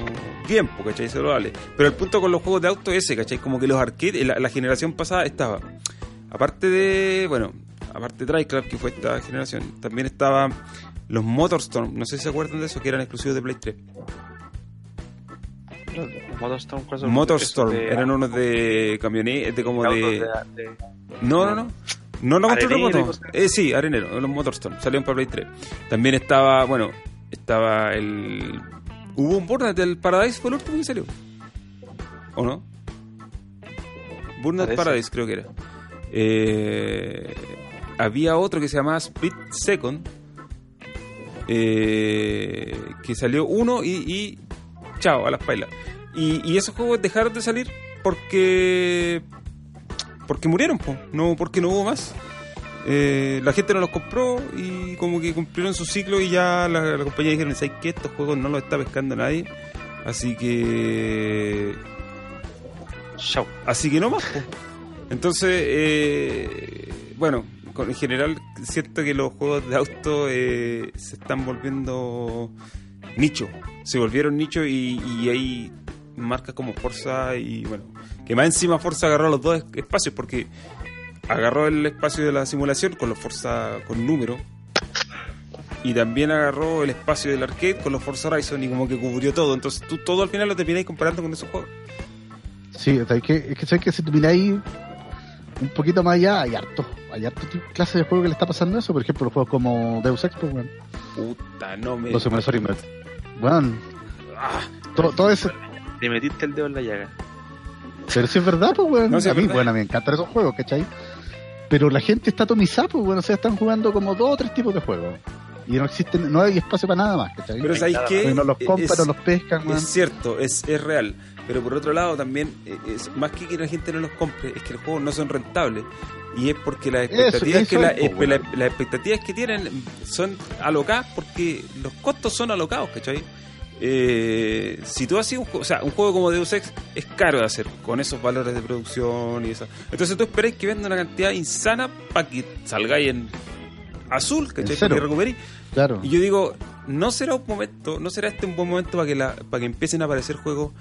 tiempo, ¿cachai? Saludable. Pero el punto con los juegos de auto es ese, ¿cachai? Como que los arcades, la, la generación pasada estaba, aparte de, bueno, aparte de Drive Club, que fue esta generación, también estaba los Motorstorm, no sé si se acuerdan de eso, que eran exclusivos de Play 3. Los Motorstorm. Motorstorm, de- eran unos de camionetas, de como de... de- de- No, no, no. No, no control remoto. Eh, sí, Arenero, los Motorstorm. Salieron para Play 3. También estaba, bueno, estaba el. Hubo un Burnout del Paradise, fue el último que salió. ¿O no? Burnout Parece. Paradise, creo que era. Eh, había otro que se llamaba Split Second. eh, que salió uno y, y chao, a las pailas. Y, y esos juegos dejaron de salir porque porque murieron, po. no porque no hubo más. Eh, la gente no los compró y como que cumplieron su ciclo y ya la, la compañía dijeron, ¿sabes qué? Estos juegos no los está pescando nadie. Así que. Chau. Así que no más. Entonces, eh, bueno, con- en general siento que los juegos de auto eh, se están volviendo nicho. Se volvieron nicho y, y hay marcas como Forza y bueno, que más encima Forza agarró los dos espacios porque agarró el espacio de la simulación con los Forza con número y también agarró el espacio del arcade con los Forza Horizon y como que cubrió todo. Entonces tú todo al final lo termináis comparando con esos juegos. Sí, o sea, es que, es que, sabes que si tú miráis un poquito más allá, hay harto, hay harto clase de juego que le está pasando eso. Por ejemplo, los juegos como Deus Ex, pues, weón. Puta, no me... Los simuladores Weón, Ah, todo, todo eso. Le metiste el dedo en la llaga. Pero si es verdad, pues, weón. No, sí a mí, verdad. bueno, me encantan esos juegos, ¿cachai? Pero la gente está atomizada, pues, bueno, o sea, están jugando como dos o tres tipos de juegos. Y no existen, no hay espacio para nada más, ¿cachai? Pero ¿sabéis? Porque no los compran, no los pescan, es cierto, es, es real. Pero por otro lado también, eh, es, más que que la gente no los compre, es que los juegos no son rentables. Y es porque las expectativas, eso que la- es, po, espe- la- weón. las expectativas que tienen son alocadas porque los costos son alocados, ¿cachai? Eh, si tú haces un juego, o sea, un juego como Deus Ex es caro de hacer con esos valores de producción y eso. Entonces tú esperáis que venda una cantidad insana para que salgáis en azul, ¿cachai? Para que recuperéis. Claro. Y yo digo, no será un momento, no será este un buen momento para que la, para que empiecen a aparecer juegos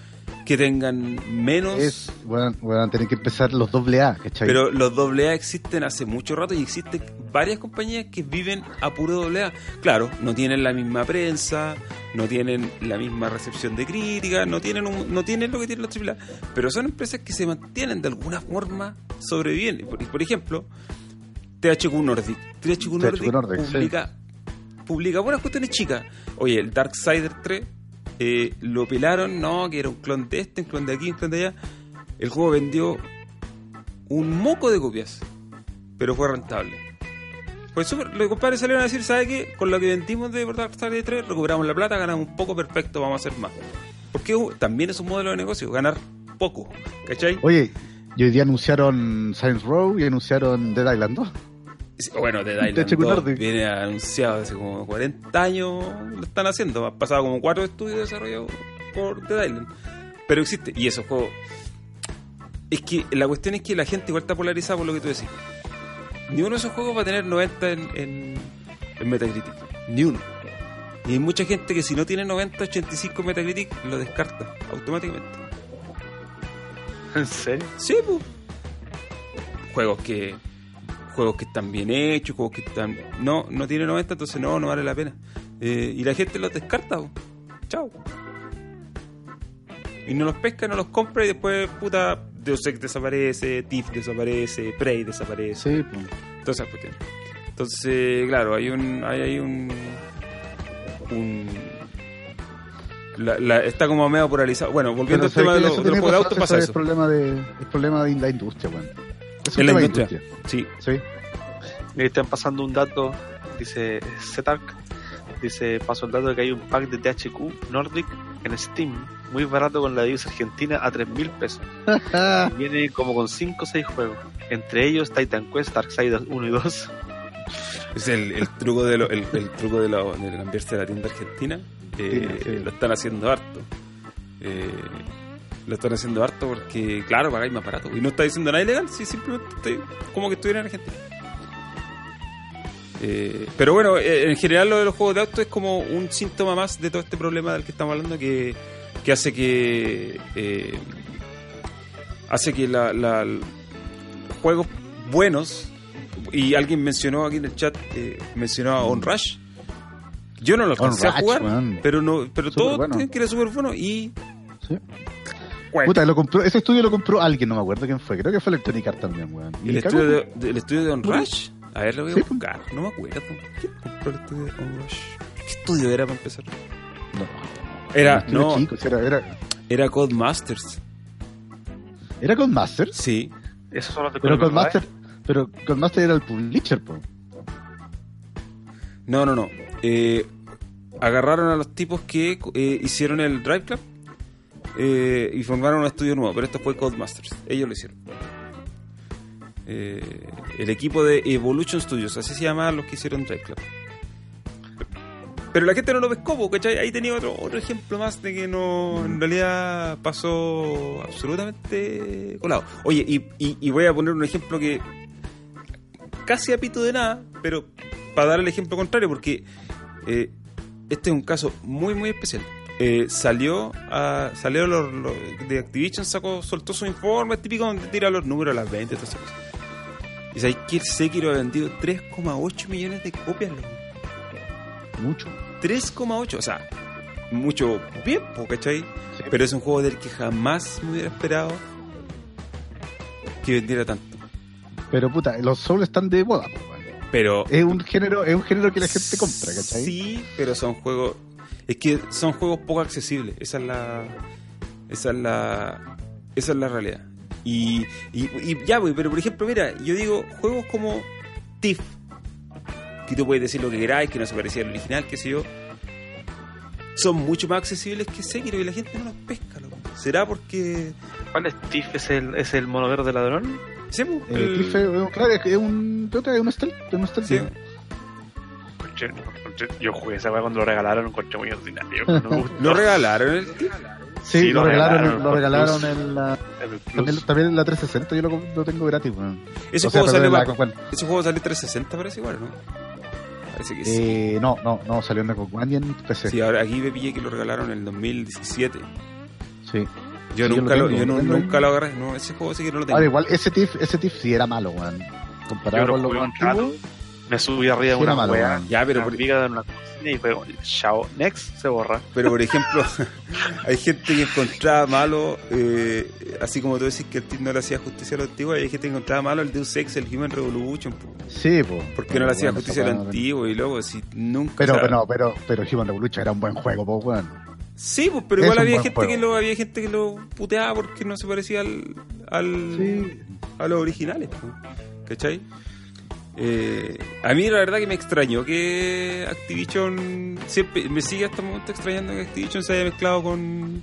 que tengan menos. Es, weón, weón, tienen que empezar los doble A, ¿cachai? Pero los AA existen hace mucho rato y existen varias compañías que viven a puro AA. Claro, no tienen la misma prensa, no tienen la misma recepción de crítica, no tienen un- no tienen lo que tienen los AAA, pero son empresas que se mantienen de alguna forma, sobreviven. Por, por ejemplo, THQ Nordic. THQ Nordic, Nordic, sí. Publica, buenas cuestiones chicas. Oye, el Darksider 3 eh, lo pelaron, no, que era un clon de este, un clon de aquí, un clon de allá. El juego vendió un moco de copias, pero fue rentable. Pues súper, los compadres salieron a decir, ¿sabe qué? Con lo que vendimos de Darksider 3, recuperamos la plata, ganamos un poco, perfecto, vamos a hacer más. Porque también es un modelo de negocio, ganar poco, ¿cachai? Oye, y hoy día anunciaron Science Row y anunciaron Dead Island 2. Bueno, Dead Island THQ 2 Nordic. viene anunciado hace como 40 años, lo están haciendo. Han pasado como cuatro estudios desarrollados por Dead Island. Pero existe, y esos juegos. Es que la cuestión es que la gente igual está polarizada por lo que tú decís. Ni uno de esos juegos va a tener 90 en, en, en Metacritic. Ni uno. Y hay mucha gente que si no tiene 90, 85 en Metacritic, lo descarta automáticamente. ¿En serio? Sí, pues. Juegos que juegos que están bien hechos, juegos que están no no tiene 90, entonces no no vale la pena. Eh, y la gente los descarta. po. Chao. Y no los pesca, no los compra y después puta Deus Ex desaparece, Tiff desaparece, Prey desaparece, Sí, pues. cuestiones. Entonces, claro, hay un hay, hay un un la- la- está como medio polarizado. Bueno, volviendo Pero al tema de ¿sabes los, qué? de Eso los juegos de tiene auto, pasa Es eso. problema de, es problema de la industria, weón. Es En la industria. Sí, Sí. Me están pasando un dato, dice Zetark, dice, paso el dato de que hay un pack de THQ Nordic en Steam, muy barato con la divisa argentina a 3 mil pesos. (laughs) Viene como con 5 o 6 juegos, entre ellos Titan Quest, Darksiders 1 y 2. Es el, el truco de lo, el, el truco de, lo, de la tienda argentina. eh, Sí, sí. Lo están haciendo harto. Eh, lo están haciendo harto porque, claro, pagáis más barato. Y no está diciendo nada ilegal, sí, simplemente estoy- como que estuviera en Argentina. Eh, pero bueno, eh, en general lo de los juegos de auto es como un síntoma más de todo este problema del que estamos hablando que, que hace que eh, hace que la, la- los juegos buenos y alguien mencionó aquí en el chat eh, mencionó a On Rush yo no lo alcancé a jugar pero no pero Súper todo bueno. tiene que era súper bueno y Sí. Bueno, Puta, lo compró, ese estudio lo compró alguien, no me acuerdo quién fue. Creo que fue Electronic Arts también, weón. El estudio de, de- el estudio de On Rush a ver lo voy a Sí. buscar no me acuerdo ¿quién compró el estudio de On Rush? ¿qué estudio era para empezar? No. era no chico, era, era, era Codemasters era Codemasters. sí Esos son los de Pero Call of Duty. Codemaster, pero Codemaster era el publisher, po. No, no, no. Eh, agarraron a los tipos que eh, hicieron el Drive Club eh, y formaron un estudio nuevo, pero esto fue Codemasters. Ellos lo hicieron. Eh, el equipo de Evolution Studios, así se llamaban los que hicieron Drive Club. pero la gente no lo pescó, ¿cachai? Ahí tenía otro, otro ejemplo más de que no, en realidad pasó absolutamente colado. Oye, y, y, y voy a poner un ejemplo que casi a pito de nada, pero para dar el ejemplo contrario, porque eh, este es un caso muy, muy especial. Eh, salió a, salió los, los- de Activision, sacó, soltó su informe típico donde tira los números las 20 y todas esas cosas. Y sabéis que el Sekiro ha vendido 3,8 millones de copias. Mucho. 3,8, o sea, mucho tiempo, ¿cachai? Sí. Pero es un juego del que jamás me hubiera esperado que vendiera tanto. Pero puta, los Souls están de moda. Pero Es un género, es un género que la gente compra, ¿cachai? Sí, pero son juegos. Es que son juegos poco accesibles. Esa es la. Esa es la. Esa es la realidad. Y, y, y ya, pero por ejemplo, mira, yo digo, juegos como Tiff, que tú puedes decir lo que queráis, que no se parecía al original, qué sé yo, son mucho más accesibles que Sekiro y la gente no los pesca, loco. ¿Será porque. ¿Cuál es Tiff? ¿Es el, es el mono verde ladrón? ¿Sí, po? Eh, El- Tiff es un- claro, es un, puta, es un stealth, es un stealth. Sí. Yo jugué esa weá cuando lo regalaron, un conche muy ordinario. No me (laughs) gustó. ¿Lo regalaron el? Sí, Sí, lo, lo regalaron, lo regalaron en la, también, también en la 360, yo lo, lo tengo gratis, weón. Ese O sea, juego salió la- para- bueno, Ese juego salió 360, parece igual, ¿no? Parece que sí. eh, no, no, no, salió en Xbox One y en PC. Sí, ahora aquí me pillé que lo regalaron en el 2017. Sí. Yo Sí, nunca lo lo, tengo, yo lo tengo nunca lo agarré. No, ese juego sí que no lo tengo. Ahora igual, ese TIF, ese TIF sí era malo, weón. Comparado Yo lo con lo antiguo. Me subí arriba de una malo, weón. Ya, pero una por, en una cocina y fue chao, next, se borra. pero por ejemplo, (laughs) hay gente que encontraba malo, eh, así como tú decís que el no le hacía justicia a lo antiguo, hay gente que encontraba malo el Deus Ex, el Human Revolution. po. Sí, pues. ¿Por qué no le hacía justicia a lo antiguo? Y luego, si nunca. Pero, o sea, pero, no, pero, pero Human Revolution era un buen juego, pues, weón. Sí, pues, pero Es igual había gente, juego. que lo, había gente que lo puteaba porque no se parecía al, al, Sí. a los originales. po, ¿Cachai? Eh, a mí la verdad que me extrañó que Activision siempre me sigue hasta el momento extrañando que Activision se haya mezclado con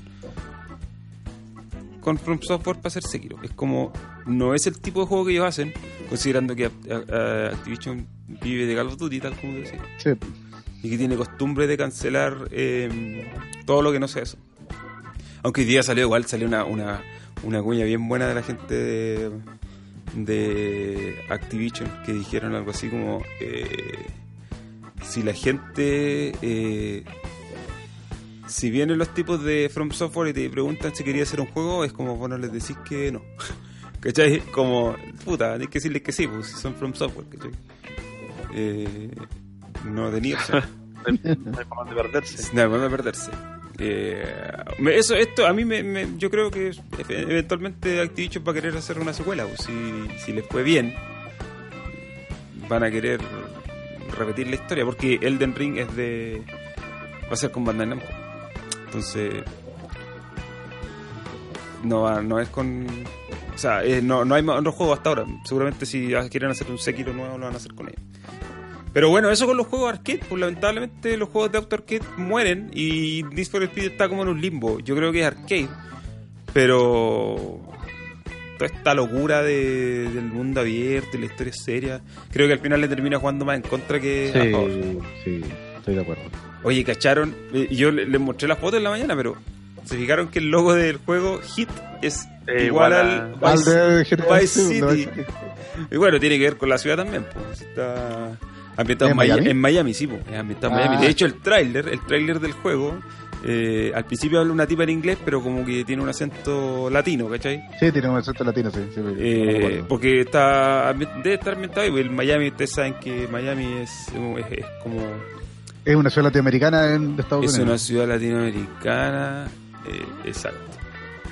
con From Software para hacer Sekiro. Es como no es el tipo de juego que ellos hacen, considerando que a- a- Activision vive de Call of Duty, tal como decía, Sí. y que tiene costumbre de cancelar eh, todo lo que no sea eso. Aunque hoy día salió igual, salió una, una, una cuña bien buena de la gente de, de Activision que dijeron algo así como eh, si la gente eh, si vienen los tipos de From Software y te preguntan si quería hacer un juego es como bueno les decís que no (laughs) ¿cachai? como puta hay que decirles que sí pues si son From Software ¿cachai? Eh, no tenía opción (laughs) No hay hay forma de perderse. no, van a perderse. Eh, eso, esto a mí me, me- yo creo que eventualmente Activision va a querer hacer una secuela. pues, si, si les fue bien, van a querer repetir la historia porque Elden Ring es de va a ser con Bandai Namco. Entonces no va- no es con o sea, eh, no, no hay otro juego hasta ahora. Seguramente si quieren hacer un Sekiro nuevo lo van a hacer con ellos. Pero bueno, eso con los juegos arcade, pues lamentablemente los juegos de auto arcade mueren y Need for Speed está como en un limbo. Yo creo que es arcade, pero toda esta locura de- del mundo abierto y la historia seria, creo que al final le termina jugando más en contra que a favor. Sí, sí, estoy de acuerdo. Oye, ¿cacharon? Eh, Yo le- les mostré la foto en la mañana, pero se fijaron que el logo del juego Hit es Eh, igual, igual a- al Al Vice, sí. Vice City. Y bueno, tiene que ver con la ciudad también, pues. Está ambientado en, ¿En Miami? Miami? en Miami, sí, pues. Es ambientado en Ah. Miami. De hecho, el tráiler, el tráiler del juego, eh, al principio habla una tipa en inglés, pero como que tiene un acento latino, ¿cachai? Sí, tiene un acento latino, sí. sí, Eh, no porque está debe estar ambientado ahí, pues, el Miami, ustedes saben que Miami es, es, es como Es una ciudad latinoamericana en Estados es una Unidos. ciudad latinoamericana, eh, exacto,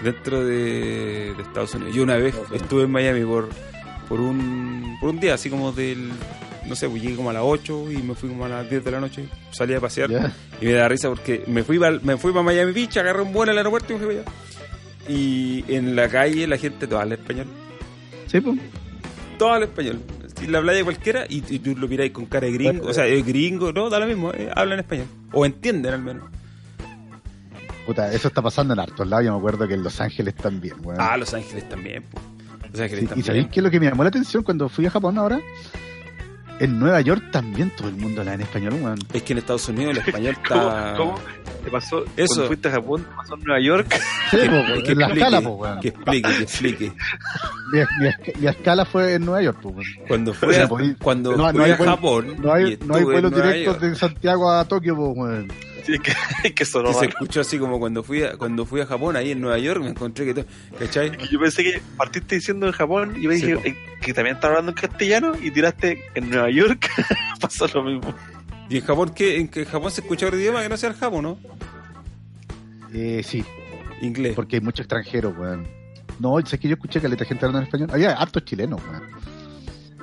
dentro de, de Estados Unidos. Yo una vez estuve en Miami por, por, un, por un día, así como del, no sé, pues llegué como a las 8 y me fui como a las 10 de la noche, salí a pasear y me da risa porque me fui para me fui para Miami Beach, agarré un vuelo al aeropuerto y me fui para allá. Y en la calle la gente toda habla español, Sí, pues. toda habla español. En la playa cualquiera y, y tú lo miráis con cara de gringo, o sea, es gringo, no, da lo mismo, eh, hablan español. O entienden al menos. Puta, eso está pasando en hartos lados. Yo me acuerdo que en Los Ángeles también, weón. Ah, Los Ángeles también. po. Los Ángeles Sí, y también. sabéis qué es lo que me llamó la atención cuando fui a Japón ahora? En Nueva York también todo el mundo habla en español, weón. Es que en Estados Unidos el español (laughs) ¿Cómo, está. cómo te pasó Eso. cuando fuiste a Japón? ¿Te pasó en Nueva York? Sí, po, Que en la explique, escala, po, weón. que explique, que explique. (laughs) Mi, mi- mi escala fue en Nueva York, po, weón. Cuando fui O sea, a, podí- cuando no- no fui hay a vuelo- Japón, No hay, no hay vuelos directos de Santiago a Tokio, po, weón. Sí, que, (laughs) sonó se escuchó así como cuando fui a, cuando fui a Japón, ahí en Nueva York, me encontré que todo, ¿cachai? Yo pensé que partiste diciendo en Japón y yo Sí, dije po. eh, que también estaba hablando en castellano y tiraste en Nueva York. (laughs) Pasó lo mismo. ¿Y en Japón qué? ¿En que Japón se escucha otro idioma que no sea el Japón, no? Eh, sí, Inglés. porque hay muchos extranjeros, weón. No, sé que yo escuché caleta gente hablando en español. Hay hartos chilenos, weón.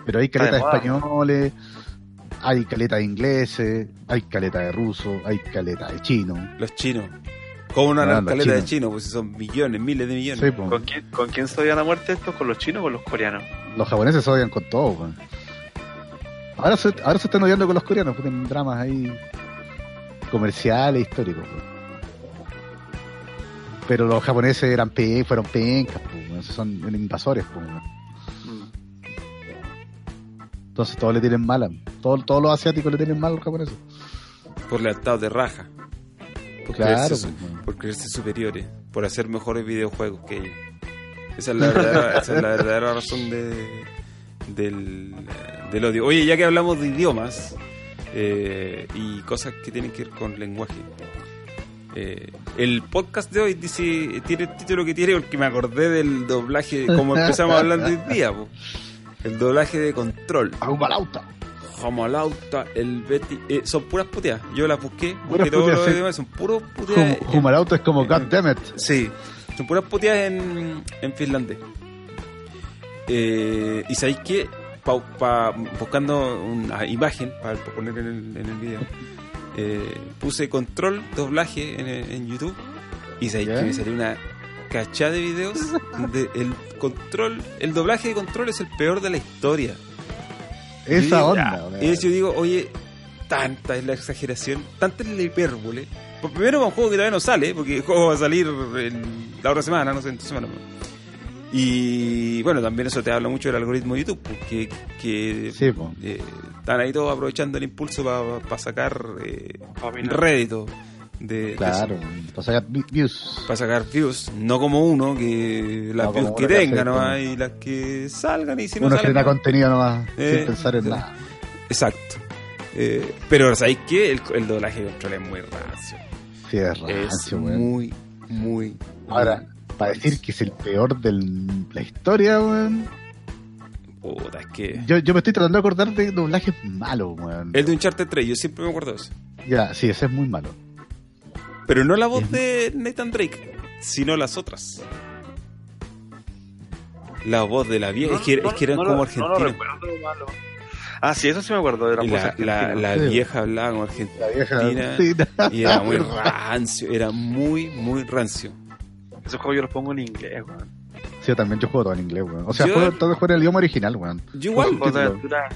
Pero hay caleta de Está de españoles, hay caleta de ingleses, hay caleta de rusos, hay caleta de chinos. Los chinos. ¿Cómo no hablan los caleta de chinos. chinos? Pues si son millones, miles de millones. Sí. ¿Con quién, ¿Con quién se odian a muerte estos? ¿Con los chinos o con los coreanos? Los japoneses se odian con todo, weón. Ahora se, ahora se están odiando con los coreanos, porque tienen dramas ahí comerciales, históricos. Pero los japoneses eran pe fueron pencas, pues, son invasores, pues. Entonces todos le tienen mala. Todos, todos los asiáticos le tienen mal a los japoneses. Por lealtad de raja. Por, Claro, creerse, pues, por creerse superiores. Por hacer mejores videojuegos que ellos. Esa es la (laughs) verdadera, esa es la verdadera razón de, del, del odio. Oye, ya que hablamos de idiomas eh, y cosas que tienen que ver con lenguaje. eh, el podcast de hoy dice tiene el título que tiene porque me acordé del doblaje, como empezamos hablando hoy día. po. El doblaje de control. Agumalauta. Jamalauta, el Betty. eh, son puras puteas. Yo las busqué, Puras puteas, los sí. idiomas, son puros puteas. Humalauta es como God damn it. Sí, son puras puteas en, en finlandés. Eh, y sabéis que, pa, pa- buscando una imagen para poner en el, en el video, eh, puse control doblaje en, en YouTube y sabéis que me salió una cachada de videos (laughs) de el control, el doblaje de control es el peor de la historia. Esa digo, onda. weón. Y yo digo, oye, tanta es la exageración, tanta es la hipérbole. Pues primero es un juego que todavía no sale, porque el juego va a salir en la otra semana, no sé, en tu semana. Y bueno, también eso te habla mucho del algoritmo de YouTube, porque que, Sí, eh, están ahí todos aprovechando el impulso para sacar eh, Pa' rédito de, de Claro, para sacar vi- views. para sacar views, no como uno que las No, views que tenga nomás y las que salgan y si no Uno no. contenido nomás, Eh, sin pensar en sí. nada. Exacto. Eh, pero ¿sabéis qué? El, el doblaje de control es muy rancio. Sí, es Es rancio, weón. muy, muy. Ahora, para decir que es el peor de la historia, weón. Puta, es que. Yo, yo me estoy tratando de acordar de doblajes malos, weón. El de Uncharted 3, yo siempre me acuerdo de eso. Ya, sí, ese es muy malo. Pero no la voz de Nathan Drake, sino las otras. La voz de la vieja, es, que, es que eran no como lo- argentinos. No lo recuerdo malo. Ah, sí, eso sí me acuerdo la y voz la, la, la Sí. vieja hablaba como argentina. La vieja. Argentina, Y era (laughs) muy rancio, era muy, muy rancio. Esos juegos yo los pongo en inglés, weón. Yo también yo juego todo en inglés, weón. O sea, Yo- juego, todo juego en el idioma original, weón. Yo igual,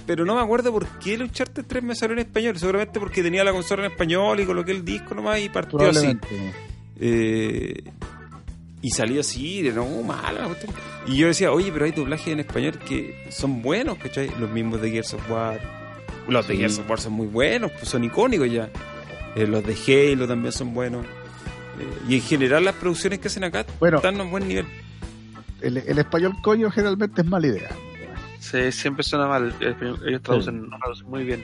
pero no me acuerdo por qué el Uncharted 3 me salió en español. Seguramente porque tenía la consola en español y coloqué el disco nomás y partió así. Eh, y salió así, de no, cuestión. Y yo decía, oye, pero hay doblajes en español que son buenos, ¿cachai? Los mismos de Gears of War. Los de. Gears of War son muy buenos, pues son icónicos ya. Eh, los de Halo también son buenos. Eh, y en general las producciones que hacen acá Bueno. están a un buen nivel. El, el español coño generalmente es mala idea. Sí, siempre suena mal. Ellos traducen, no traducen muy bien.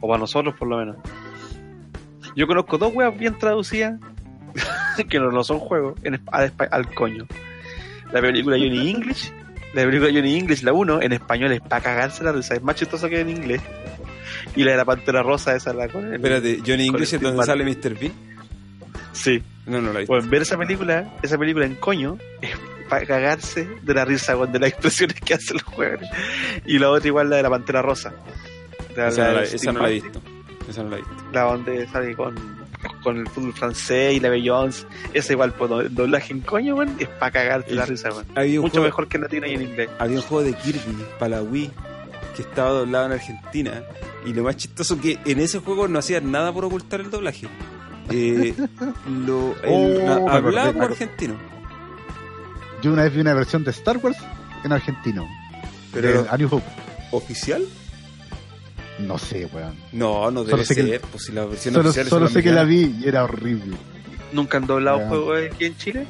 O para nosotros, por lo menos. Yo conozco dos weas bien traducidas (laughs) que no, no son juegos en, al, al coño. La película Johnny English, la película Johnny English, la 1, en español es para cagarse la risa, es más chistosa que en inglés. Y la de la pantera rosa, esa la con el- Espérate, Johnny English es donde sale Mr. Bean. Sí. No, no la he visto. Pues ver esa película, esa película en coño, es para cagarse de la risa con de las expresiones que hace el juego. Y la otra igual la de la pantera rosa. La, esa, la la, esa no la he visto. Esa no la he visto. La donde sale con, con el fútbol francés y la Beyoncé. Esa igual, pues do- doblaje en coño, weón, es para cagarte la risa, un Mucho juego- mejor que en latino y en inglés. había un juego de Kirby para la Wii que estaba doblado en Argentina y lo más chistoso que en ese juego no hacían nada por ocultar el doblaje Eh, (laughs) lo, el- Oh, na- hablaba como argentino Yo una vez vi una versión de Star Wars en argentino. Pero- de A New Hope. oficial No sé, weón. No, no Solo debe sé que- ser, pues si la versión Solo, oficial es solo sé que la vi y era horrible. ¿Nunca han doblado Ya. juegos aquí en Chile?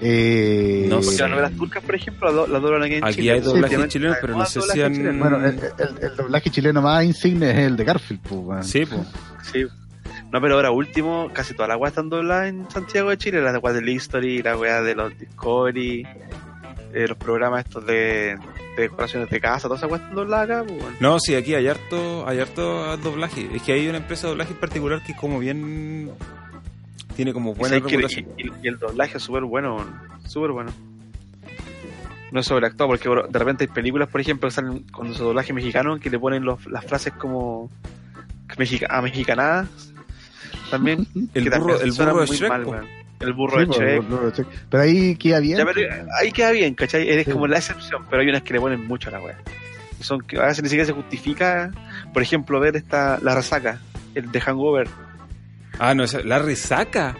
Eh, No Porque sé. las novelas turcas, por ejemplo, las do- las doblan aquí en Aquí Chile. hay doblajes Últimamente chilenos, hay pero no sé si han-. Bueno, el, el- el doblaje chileno más insigne es el de Garfield, pues, weón. Sí, pues. Sí. No, pero ahora último, casi todas las weas están dobladas en Santiago de Chile. Las weas del History, las weas de los Discovery, eh, los programas estos de, de decoraciones de casa, todas esas weas están dobladas acá. Pues, bueno. No, sí, aquí hay harto, hay harto doblaje. Es que hay una empresa de doblaje en particular que es como bien... Tiene como buena que- reputación. y, el doblaje es súper bueno, súper bueno. No es sobreactuado, porque de repente hay películas, por ejemplo, que salen con su doblaje mexicano que le ponen los- las frases como mexica, a mexicanadas también. (laughs) El que burro, también el burro de muy Shrek, mal, po. weón. El burro Sí, de Pero ahí queda bien. Ya, pero ahí queda bien, ¿cachai? Eres Sí. como la excepción, pero hay unas que le ponen mucho a la wea. Y Son que a veces ni siquiera se justifica, por ejemplo, ver esta la resaca, el de Hangover. Ah, no, esa- la resaca.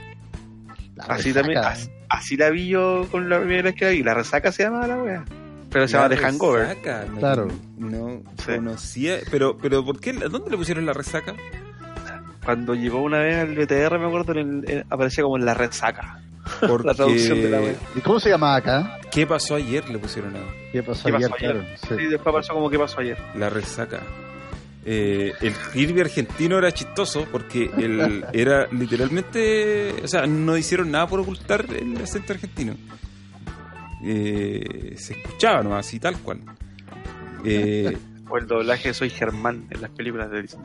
la Así resaca. también, así, así la vi yo con la primera vez que la vi. La resaca se llama la wea. Pero se La llama The Hangover. resaca, no- Claro. No Sí. conocía. Pero, pero ¿por qué? ¿Dónde le pusieron la resaca? Cuando llegó una vez al BTR, me acuerdo, en el- en- aparecía como en la resaca. Porque... (laughs) La traducción de la wea. ¿Y cómo se llama acá? ¿Qué pasó ayer? Le pusieron a ¿Qué pasó ¿Qué ayer? pasó ayer? Claro, sí. Y después apareció como que pasó ayer. la resaca. Eh, el Kirby argentino era chistoso porque él (laughs) era literalmente, o sea, no hicieron nada por ocultar el acento argentino. Eh, se escuchaba nomás, así tal cual. Eh, (laughs) O el doblaje de Soy Germán en las películas de Disney.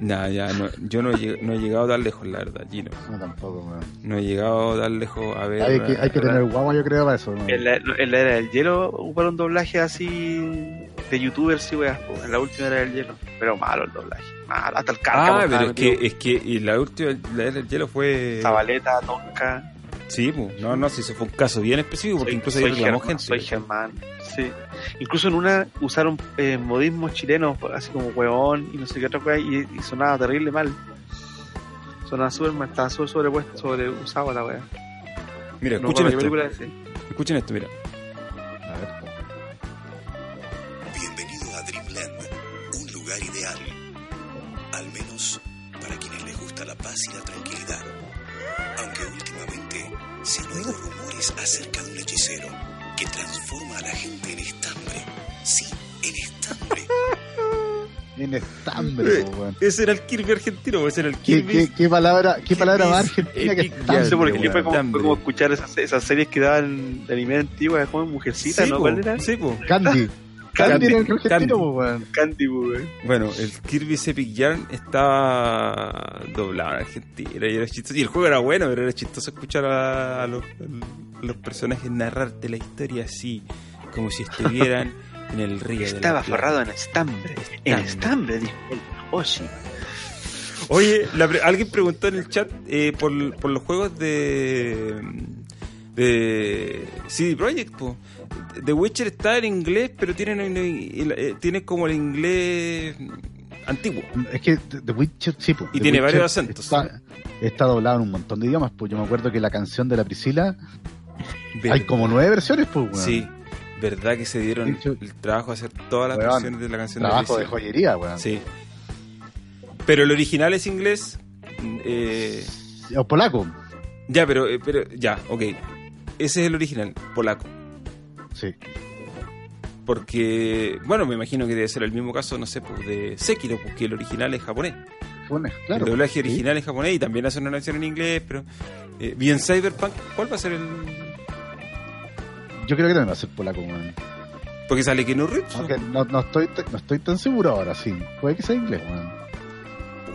Nada, ya, no, yo no he, no he llegado tan lejos, la verdad, Gino. No, tampoco. No he llegado tan lejos a ver. Hay que, hay que tener guagua, yo creo, para eso. En la, en la era del hielo hubo un doblaje así de youtubers y weas, en la última era del hielo. Pero malo el doblaje. Malo, hasta el cárcamo. Ah, pero es que, es que y la última, la era del hielo fue. Zabaleta, Tonka. Sí, pues, no, no, si eso fue un caso bien específico porque soy, incluso soy ahí reclamó Germán, gente. soy Germán. Sí. Incluso en una usaron eh, modismos chilenos, así como huevón y no sé qué otra wea, y, y sonaba terrible mal. Sonaba súper mal, estaba súper sobrepuesto, sobre usado la wea. Mira, No escuchen esto. película es, sí. Escuchen esto, mira. A ver. Bienvenido a Dreamland, un lugar ideal. Al menos para quienes les gusta la paz y la tranquilidad. Aunque últimamente se han oído rumores acerca de un hechicero que transforma a la gente en estambre. Sí, en estambre. (laughs) En estambre, Eh, weón. Ese era el Kirby argentino, ese era el ¿Qué, Kirby. qué, qué palabra, qué palabra más argentina que estambre? No sé, porque fue como, fue como escuchar esas, esas series que daban de anime antigua, como Mujercita, Sí, ¿no? po, ¿Cuál era? sí, po. Candy. Candy, Candy era el argentino, Candy. weón. Candy, po, weón. Bueno, el Kirby Epic Yarn estaba doblado en Argentina y era chistoso. Y el juego era bueno, pero era chistoso escuchar a, a los, a los personajes narrarte la historia así, como si estuvieran (laughs) en el río. Estaba forrado en estambre. En estambre, dijo él. Oh, sí. Oye, la pre- alguien preguntó en el chat eh, por, por los juegos de de CD Projekt, po. The Witcher está en inglés, pero tiene, eh, tiene como el inglés antiguo. Es que The Witcher, sí, po. Y The tiene Witcher varios acentos. Está, está doblado en un montón de idiomas, pues yo me acuerdo que la canción de la Priscila hay como nueve versiones, pues, weón. Sí, verdad que se dieron De hecho, el trabajo de hacer todas las weón, versiones de la canción Trabajo de de Priscila. joyería, weón. Sí. Pero el original es inglés. eh, O polaco, ya, pero, eh, pero ya, ok. Ese es el original, polaco. Sí. Porque, bueno, me imagino que debe ser el mismo caso, no sé, pues de Sekiro, porque el original es japonés. Claro. el doblaje Sí. original es japonés y también hace una versión en inglés, pero... Eh, bien Cyberpunk, ¿cuál va a ser el...? Yo creo que también va a ser polaco, weón. Porque sale Keanu Reeves. Aunque no, no, estoy, no estoy tan seguro ahora, sí. Puede que sea inglés, weón.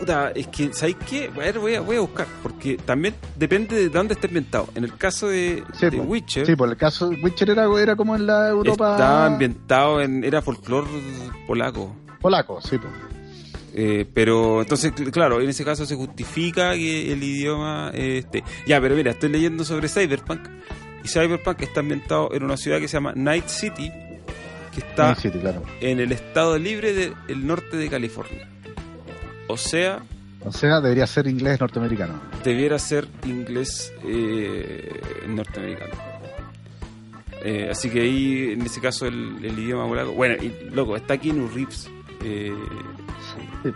Puta, es que, ¿sabes qué? A ver, voy a, voy a buscar, porque también depende de dónde está inventado. En el caso de, Sí, de. Witcher, Sí, por el caso Witcher era, era como en la Europa estaba ambientado en... era folclore polaco. polaco, sí, pues. Eh, pero entonces, cl- claro, en ese caso se justifica que el idioma eh, esté. Ya, pero mira, estoy leyendo sobre Cyberpunk. Y Cyberpunk está ambientado en una ciudad que se llama Night City, que está claro. en el estado libre del norte de California. O sea, O sea, debería ser inglés norteamericano. debiera ser inglés eh, norteamericano. Eh, así que ahí, en ese caso, el, el idioma polaco. Bueno, y loco, está Keanu Reeves. Eh, Sí.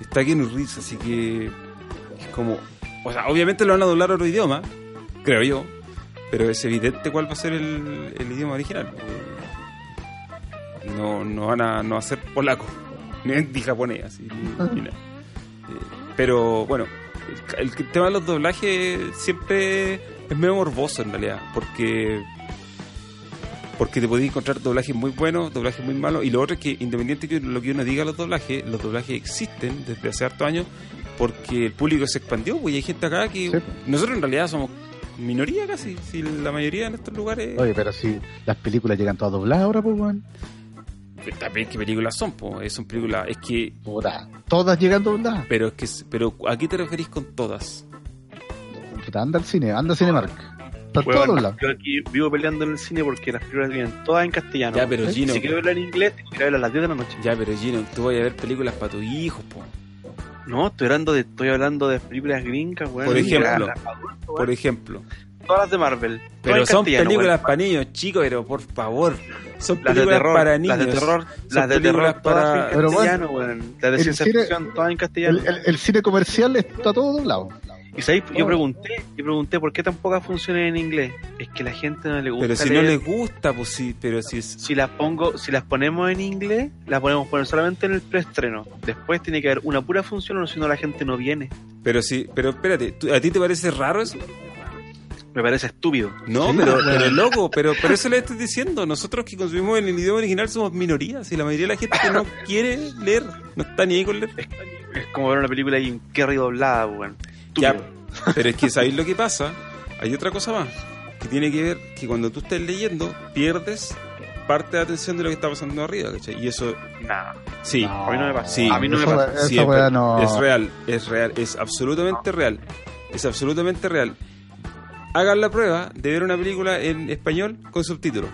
Está Keanu Reeves, así que es como... O sea, obviamente lo van a doblar a otro idioma, creo yo, pero es evidente cuál va a ser el, el idioma original. Eh, No, no van a no hacer polaco, ni, ni japonés, así, ni- ni nada. Eh, Pero bueno, el, el tema de los doblajes siempre es medio morboso en realidad, porque porque te podéis encontrar doblajes muy buenos, doblajes muy malos, y lo otro es que independiente de lo que uno diga los doblajes, los doblajes existen desde hace hartos años porque el público se expandió, pues y hay gente acá que Sí. nosotros en realidad somos minoría casi, si la mayoría en estos lugares Oye, pero si las películas llegan todas dobladas ahora, pues, weón. También qué películas son, pues son películas, es que Puta, todas llegan dobladas. pero es que pero ¿a qué te referís con todas? Puta, anda al cine, anda al Cinemark. Dobladas. yo aquí vivo peleando en el cine porque las películas vienen todas en castellano. Ya, pero ¿Eh? Gino- Si quiero verla en inglés, tengo que a verla a las 10 de la noche. Ya, pero Gino, tú vas a ver películas para tus hijos, po. No, estoy hablando de, estoy hablando de películas gringas, weón. Por ejemplo. Por ejemplo. Todas las de Marvel. Pero son castellano, películas para niños, chicos, pero por favor. Son Las de películas terror, para niños. las de terror, las de terror todas para- en bueno, castellano. Las de ciencia ficción todas en castellano. El, el- el cine comercial está todo doblado. Y sabéis, yo Oh. pregunté, yo pregunté por qué tan pocas funcionan en inglés. Es que la gente no le gusta. Pero si no les gusta, pues sí, pero si es... si las pongo, si las ponemos en inglés, las podemos poner solamente en el preestreno. Después tiene que haber una pura función, o si no la gente no viene. Pero sí, pero espérate, ¿tú- ¿a ti te parece raro eso? Me parece estúpido. No, Sí, pero, pero loco, pero, pero eso le estoy diciendo. Nosotros que consumimos en el idioma original somos minorías y la mayoría de la gente no (laughs) quiere leer, no está ni ahí con leer. Es como ver una película y un Kerry doblada, weón. Ya, pero es que ¿sabéis lo que (laughs) pasa? Hay otra cosa más, que tiene que ver que cuando tú estás leyendo, pierdes parte de atención de lo que está pasando arriba, ¿cachai? Y eso, Nah, sí, a mí no me pasa. Sí, a mí no me esa pasa. sí, no- es real, es real, es absolutamente real, es absolutamente real. Hagan la prueba de ver una película en español con subtítulos.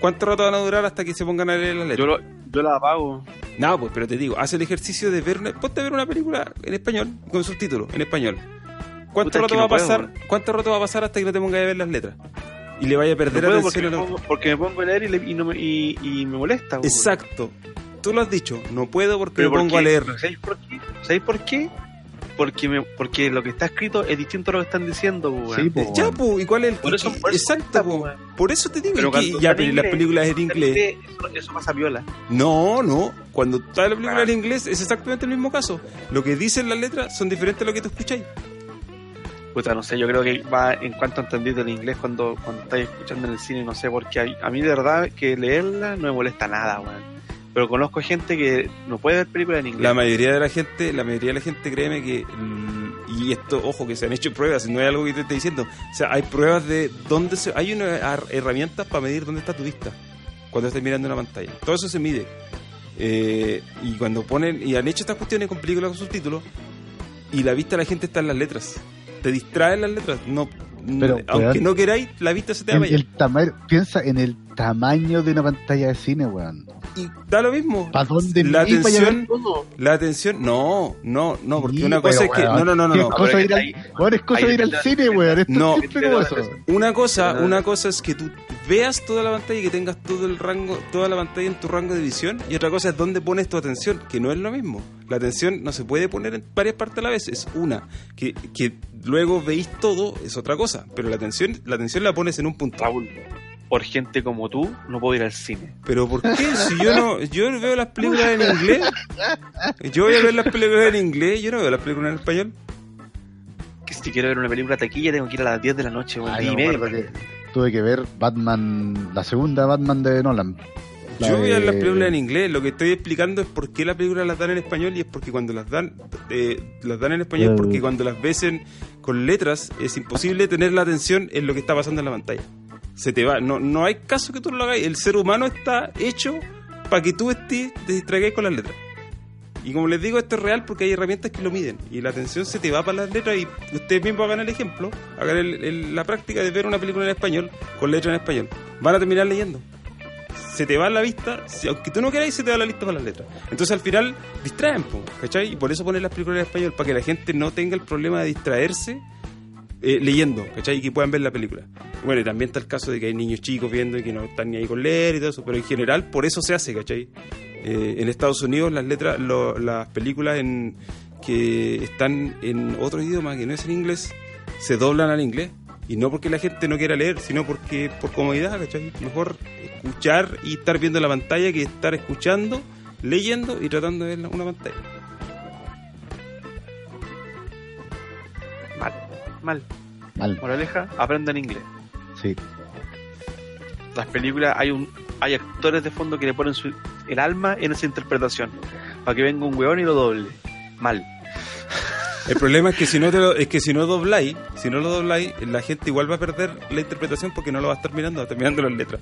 ¿Cuánto rato van a durar hasta que se pongan a leer las letras? Yo, lo, yo la apago. No, pues, pero te digo, haz el ejercicio de ver una, ponte a ver una película en español, con subtítulos, en español. ¿Cuánto Puta, es rato que va no a pasar? puedo, ¿Cuánto rato va a pasar hasta que no te pongas a ver las letras? Y le vaya a No perder puedo porque me, pongo, porque me pongo a leer y, le- y no me, y, y me molesta. weón. Exacto. Tú lo has dicho, no puedo porque Pero me ¿por pongo a leer. ¿Sabéis por qué? ¿Sabéis por qué? Porque, me, porque lo que está escrito es distinto a lo que están diciendo, weón. Sí, po, Ya, weón. pues, ¿y cuál es el Por eso- por eso Exacto, po. pues. Por eso te digo, Pero que- ya, en las películas en inglés. Eso, eso pasa viola. No, no. Cuando está la película Ah. en inglés es exactamente el mismo caso. Lo que dicen las letras son diferentes a lo que tú escucháis. Puta, no sé, yo creo que va en cuanto a entendido el inglés cuando, cuando estáis escuchando en el cine, no sé, porque a, a mí de verdad que leerla no me molesta nada, weón. Pero conozco gente que no puede ver películas en inglés. La mayoría de la gente, la mayoría de la gente, créeme que, mm, y esto, ojo, que se han hecho pruebas, no es algo que te esté diciendo. O sea, hay pruebas de dónde se, hay unas herramientas para medir dónde está tu vista cuando estás mirando una pantalla. Todo eso se mide. Eh, y cuando ponen, y han hecho estas cuestiones con películas con subtítulos, y la vista de la gente está en las letras. Te distraen las letras. No, Pero, aunque no queráis, la vista se te va El, el tamaño, piensa en el tamaño de una pantalla de cine, weón. Y da lo mismo. ¿Para dónde La atención-? La atención, no, no, no, porque Sí, una cosa es que. weón, No, no, no, no. ¿qué no. cosa pero ir al, ahí- weón, es cosa de ir al cine, weón. Esto No. eso. Una cosa, una cosa es que tú veas toda la pantalla y que tengas todo el rango, toda la pantalla en tu rango de visión, y otra cosa es dónde pones tu atención, que no es lo mismo. La atención no se puede poner en varias partes a la vez, es una. Que, que luego veis todo es otra cosa, pero la atención, la atención la pones en un punto. Por gente como tú, no puedo ir al cine. Pero ¿por qué? Si yo no, yo veo las películas en inglés, yo voy a ver las películas en inglés, yo no veo las películas en español. Que si quiero ver una película taquilla, tengo que ir a las 10 de la noche, weón. Ay, que tuve que ver Batman, la segunda Batman de Nolan. La Yo voy a ver las películas en inglés. Lo que estoy explicando es por qué las películas las dan en español y es porque cuando las dan, eh, las dan en español, porque cuando las ves en- con letras es imposible tener la atención en lo que está pasando en la pantalla. Se te va. No, no hay caso que tú lo hagas. El ser humano está hecho para que tú estés, te distraigas con las letras. Y como les digo, esto es real porque hay herramientas que lo miden. Y la atención se te va para las letras y ustedes mismos hagan el ejemplo, hagan el- la práctica de ver una película en español con letras en español. Van a terminar leyendo se te va la vista, aunque tú no queráis, se te va la lista con las letras. Entonces al final distraen, ¿cachai? Y por eso ponen las películas en español, para que la gente no tenga el problema de distraerse eh, leyendo, ¿cachai? Y que puedan ver la película. Bueno, y también está el caso de que hay niños chicos viendo y que no están ni ahí con leer y todo eso, pero en general por eso se hace, ¿cachai? eh, en Estados Unidos las letras, lo- las películas en que están en otro idioma que no es en inglés, se doblan al inglés. Y no porque la gente no quiera leer, sino porque por comodidad, ¿cachai? Mejor escuchar y estar viendo la pantalla que estar escuchando, leyendo y tratando de ver una pantalla. Mal, mal. Moraleja, aprendan inglés. sí. Las películas, hay un hay actores de fondo que le ponen su, el alma en esa interpretación. Para que venga un weón y lo doble. Mal. El problema es que si no te lo- es que si no dobláis, si no lo dobláis, la gente igual va a perder la interpretación porque no lo va a estar mirando, va a estar mirando las letras.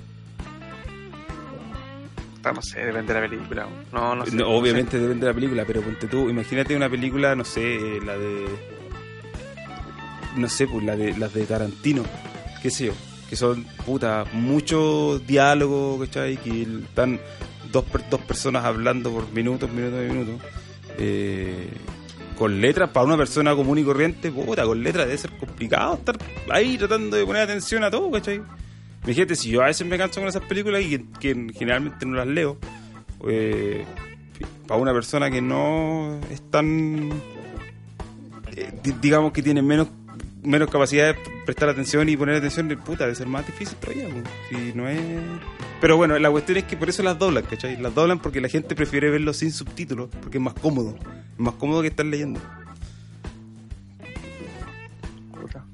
Ah, No sé, depende de la película. No, no sé. No, no obviamente depende de la película, pero ponte tú, imagínate una película, no sé, la de. No sé, pues la de las de Tarantino, qué sé yo, que son, puta, mucho diálogo, ¿cachai? Que están dos, dos personas hablando por minutos, minutos y minutos. eh, con letras, para una persona común y corriente, puta, con letras debe ser complicado estar ahí tratando de poner atención a todo, ¿cachai? Fíjate, si yo a veces me canso con esas películas y que, generalmente no las leo, eh, para una persona que no es tan eh, di- digamos que tiene menos menos capacidad de prestar atención y poner atención puta debe ser más difícil todavía po. si no es pero bueno la cuestión es que por eso las doblan ¿cachai? las doblan porque la gente prefiere verlo sin subtítulos porque es más cómodo es más cómodo que estar leyendo.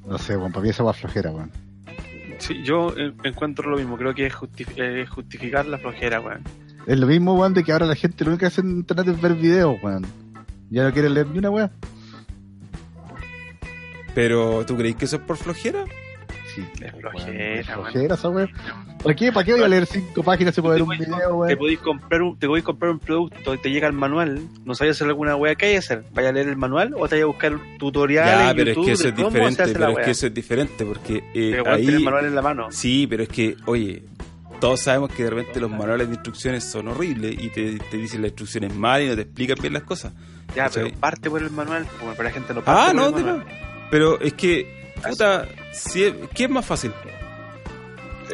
No sé, weón, para mí esa va flojera, weón. Sí, yo encuentro lo mismo. Creo que es eh, justificar la flojera, weón. Es lo mismo, weón, de que ahora la gente lo único que hace en internet es ver videos, weón. Ya no quiere leer ni una weón. Pero ¿tú crees que eso es por flojera? Sí, Es flojera, es weón. flojera esa weón. ¿Para qué? ¿Para qué voy a leer cinco páginas puedo ver un video, Te weón? podéis comprar un, te podéis comprar un producto y te llega el manual. No sabes hacer alguna weá. ¿Qué hay que hacer? ¿Vaya a leer el manual o te vaya a buscar tutoriales ya en pero es que eso es diferente pero es que eso es diferente porque eh, Pero, ahí tiene el manual en la mano. Sí, pero es que, oye, todos sabemos que de repente los manuales de instrucciones son horribles y te, te dicen las instrucciones mal y no te explican bien las cosas. Ya, ¿cachai? pero parte por el manual. Como para la gente no parte Ah, por no, el de manual. no. Pero es que, puta, si es- ¿qué es más fácil?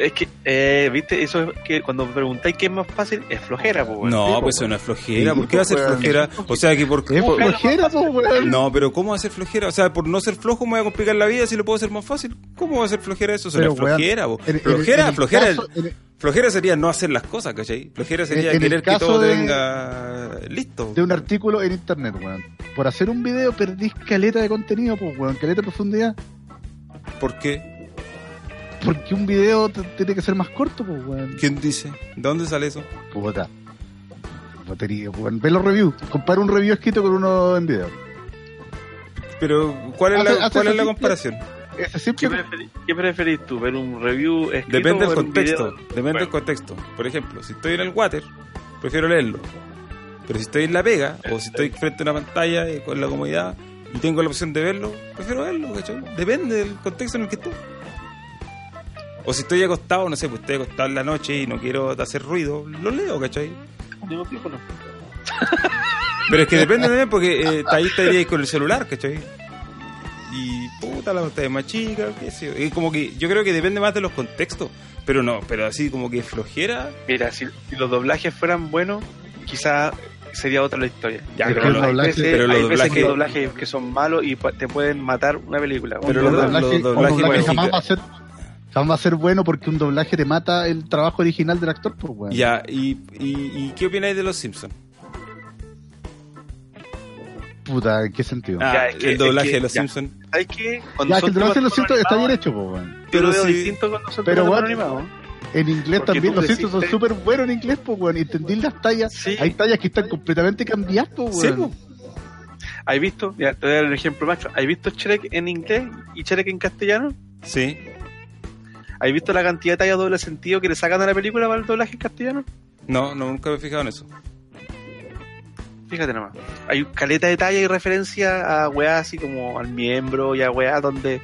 Es que, eh, viste, eso es que cuando me preguntáis qué es más fácil, es flojera, pues, weón. No, pues eso no es flojera. ¿Por qué va a ser flojera? O sea, que por Es por- flojera, po. No, pero ¿cómo va a ser flojera? O sea, por no ser flojo me voy a complicar la vida si lo puedo hacer más fácil. ¿Cómo va a ser flojera eso? Eso no es flojera, po. Flojera, el flojera. caso- Flojera sería no hacer las cosas, ¿cachai? Flojera sería En- querer que todo te venga listo. de un artículo en internet, weón. Por hacer un video perdís caleta de contenido, pues, weón, caleta de profundidad. ¿Por qué? Porque un video tiene que ser más corto, pues, weón. ¿Quién dice? ¿De dónde sale eso? Puta. Botería, weón. Ve los reviews. Compara un review escrito con uno en video. Pero, ¿cuál es Hace- la, hace cuál es la comparación? Ese ¿Qué simple. preferís, qué preferís tú? ¿Ver un review escrito Depende del contexto. video? Depende del contexto. Por ejemplo, si estoy en el water, prefiero leerlo. Pero si estoy en la pega, o si estoy frente a una pantalla eh, con la comodidad y tengo la opción de verlo, prefiero verlo, ¿cachai? Depende del contexto en el que esté. O si estoy acostado, no sé, pues estoy acostado en la noche y no quiero hacer ruido, lo leo, ¿cachai? Digo, tipo, no. Pero es que depende también porque eh, ahí estaríais con el celular, ¿cachai? Y puta, la pantalla es más chica, qué sé yo. Es como que yo creo que depende más de los contextos. Pero no, pero así como que flojera. Mira, si, si los doblajes fueran buenos, quizá sería otra la historia. Ya, pero que el no- hay doblaje- veces, pero los hay veces que doblajes- doblajes que son malos y te pueden matar una película. Pero los doblajes- doblaje, un doblaje doblaje mexica- jamás va a ser jamás va a ser bueno porque un doblaje te mata el trabajo original del actor, pues, weón. Ya, y, y, y qué opináis de los Simpsons? Puta, ¿en qué sentido? Ah, Ya, es que- el doblaje es que- de los. Simpsons. ¿Sabes qué? Cuando ya, son que el doblaje de los Simpsons está bien hecho, pues, weón. Yo Pero lo veo sí- distinto cuando son Pero, animados. En inglés Porque también, los Simpsons son súper buenos en inglés, pues, weón. Entendí las tallas. Sí. Hay tallas que están completamente cambiadas, pues, Sí, weón. po. ¿Has visto? Ya, te voy a dar un ejemplo macho. ¿Has visto Shrek en inglés y Shrek en castellano? Sí. ¿Has visto la cantidad de tallas doble sentido que le sacan a la película para el doblaje en castellano? No, no, nunca me he fijado en eso. Fíjate nomás. Hay caleta de talla y referencia a weas así como al miembro y a weas donde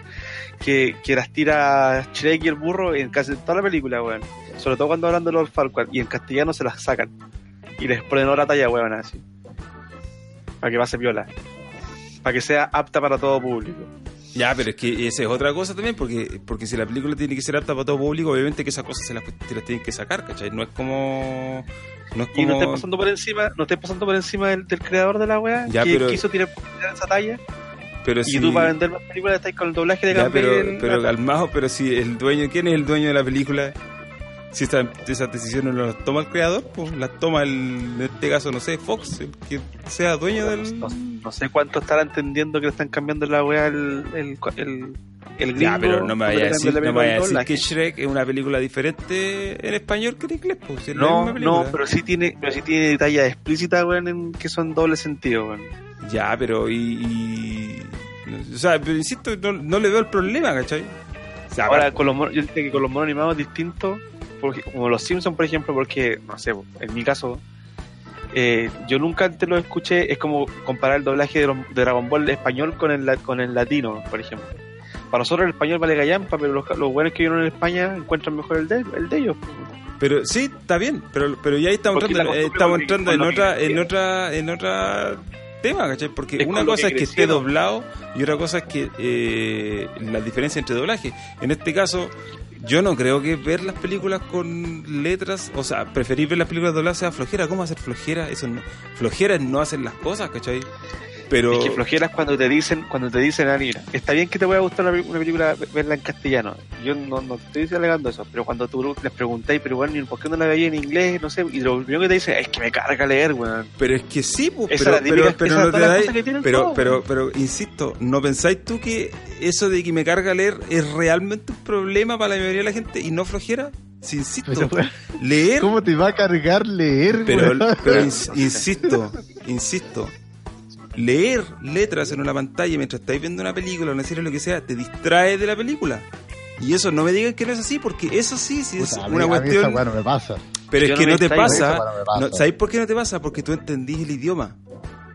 que, que las tira Shrek y el burro en casi toda la película, weón. Sobre todo cuando hablan de Lord Farquaad y en castellano se las sacan. Y les ponen otra talla, weón, así. Para que pase viola. Para que sea apta para todo público. Ya, pero es que esa es otra cosa también, porque porque si la película tiene que ser apta para todo público, obviamente que esas cosas se las, te las tienen que sacar, ¿cachai? No es como... No es Y no como... estés pasando por encima, no estés pasando por encima del, del creador de la weá, Ya, que pero- quiso tirar, tirar esa talla, pero y si- tú para vender más películas estás con el doblaje de Ya, Campbell pero, pero calmado, pero si el dueño, ¿quién es el dueño de la película? Si esas decisiones no las toma el creador, pues las toma el, en este caso, no sé, Fox, el que sea dueño del... no, no sé cuánto estará entendiendo que le están cambiando la weá el, el, el, el gringo. Ya, pero no me vaya a decir, no me vaya a decir que Shrek es una película diferente en español que en inglés, pues si No, no, pero sí tiene, pero sí tiene detalles explícitas, weón, en que son doble sentido, weón. Ya, pero y... y- o sea, pero insisto, no, no le veo el problema, ¿cachai? O sea, Ahora, con los yo diría que con los monos animados es como los Simpsons, por ejemplo, porque, no sé, en mi caso, eh, yo nunca antes lo escuché, es como comparar el doblaje de, los- de Dragon Ball español con el, con el latino, por ejemplo. Para nosotros el español vale gallampa, pero los, los buenos que vieron en España encuentran mejor el de, el de ellos. Pero sí, está bien, pero, pero ya ahí estamos entrando, eh, estamos entrando en otra, en otra, en otra tema, ¿cachai? Porque Es una cosa que es que esté doblado y otra cosa es que eh, la diferencia entre doblaje. En este caso, yo no creo que ver las películas con letras, o sea, preferir ver las películas dobladas sea flojera. ¿Cómo hacer flojera? Eso no, flojera es no hacer las cosas, ¿cachai? Pero Es que flojeras cuando te dicen, cuando te dicen, ah, mira, está bien que te voy a gustar una, una película verla en castellano. Yo no, no te estoy alegando eso, pero cuando tú les preguntáis, pero bueno, ¿y ¿por qué no la veía en inglés? No sé, y lo primero que te dicen es que me carga leer, weón. Pero es que sí, pues, Esa pero, es la típica- pero, pero no te dais- pero, pero, pero, insisto, ¿no pensáis tú que eso de que me carga leer es realmente un problema para la mayoría de la gente y no flojera? Si insisto, Pero, leer, ¿Cómo te va a cargar leer, pero, pero ins- insisto, insisto, leer letras en una pantalla mientras estáis viendo una película, una serie, lo que sea, te distrae de la película. Y eso no me digan que no es así, porque eso sí, sí es Puta, a mí- una a mí esa cuestión. me pasa. Pero Yo es que no te pasa. eso, bueno, me pasa. no- ¿Sabéis por qué no te pasa? Porque tú entendís el idioma.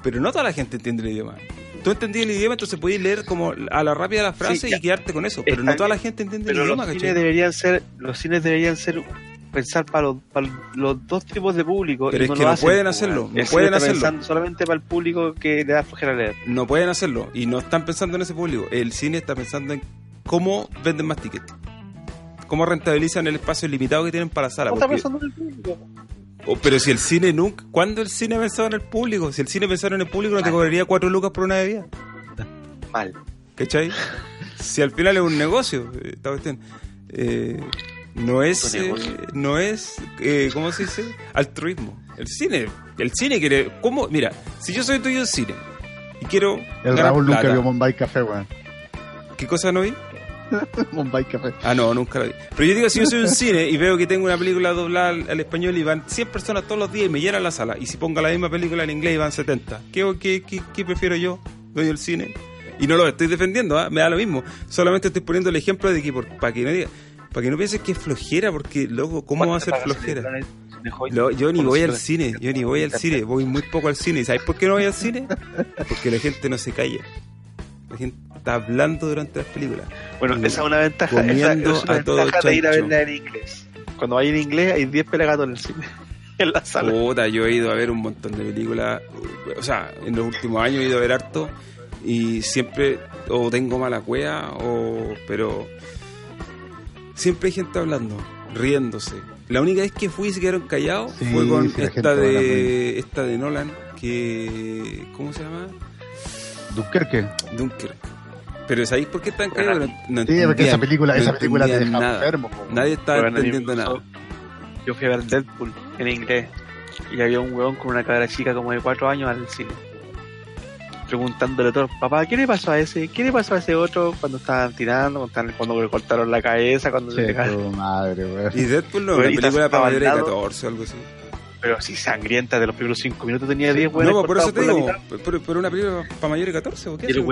Pero no toda la gente entiende el idioma. Tú entendís el idioma, entonces podéis leer como a la rápida la frase Sí, y quedarte con eso. Pero no toda la gente entiende el idioma, los cines deberían ser, los cines deberían ser pensar para los, para los dos tipos de público. Pero y es que no hacen, pueden pues, hacerlo, no pueden hacerlo. pensando solamente para el público que le da flojera leer. No pueden hacerlo. Y no están pensando en ese público. El cine está pensando en cómo venden más tickets. Cómo rentabilizan el espacio limitado que tienen para la sala. ¿Cómo está pensando en el público? Oh, pero si el cine nunca... ¿Cuándo el cine ha pensado en el público? Si el cine pensara en el público no te cobraría cuatro lucas por una bebida. Mal. ¿Cachai? (laughs) Si al final es un negocio, eh, esta cuestión. Eh, no es, eh, no es, eh, ¿cómo se dice? Altruismo. El cine, el cine quiere, ¿cómo? Mira, si yo soy dueño del cine y quiero El Raúl nunca plata, vio Bombay Café, weón. ¿qué cosa no vi? (laughs) Bombay Café. Ah, no, nunca la vi. Pero yo digo, si yo soy un cine y veo que tengo una película doblada al, al español y van 100 personas todos los días y me llenan la sala, y si pongo la misma película en inglés y van 70, ¿qué, qué, qué, qué prefiero yo, dueño del cine? Y no lo estoy defendiendo, ¿ah? me da lo mismo. Solamente estoy poniendo el ejemplo de que, por, para que no diga, para que no pienses que es flojera, porque luego, ¿cómo va a ser flojera? Lo- yo ni voy al cine, yo ni voy al cine, voy muy poco al cine. ¿Y sabes por qué no voy al cine? Porque la gente no se calla. La gente está hablando durante las películas. Bueno, esa es una ventaja, esa es una a todo ventaja de ir a verla en inglés. Cuando vaya en inglés hay 10 pelagatos en el cine. (laughs) En la sala. Puta, yo he ido a ver un montón de películas. O sea, en los últimos años he ido a ver harto. Y siempre o tengo mala cueva, o. Pero. Siempre hay gente hablando, riéndose. La única vez que fui y se quedaron callados Sí, fue con esta de. Esta de Nolan, que. ¿Cómo se llama? Dunkerque. Dunkerque. Pero ¿sabéis por qué están callados? No, no Sí, porque esa película, no esa película te deja nada. enfermo, po. Nadie estaba Bueno, entendiendo nada. Yo fui a ver Deadpool en inglés y había un weón con una cabra chica como de 4 años al cine. Preguntándole a todos, papá, ¿qué le pasó a ese? ¿Qué le pasó a ese otro cuando estaban tirando? Cuando, estaban- cuando le cortaron la cabeza, cuando se Che, tu madre. Y Deadpool no, una película para mayores de al lado. 14 o algo así. Pero sí sangrienta, de los primeros 5 minutos tenía 10 weones No, por eso te digo, pero una película para mayores de 14 o qué? Y el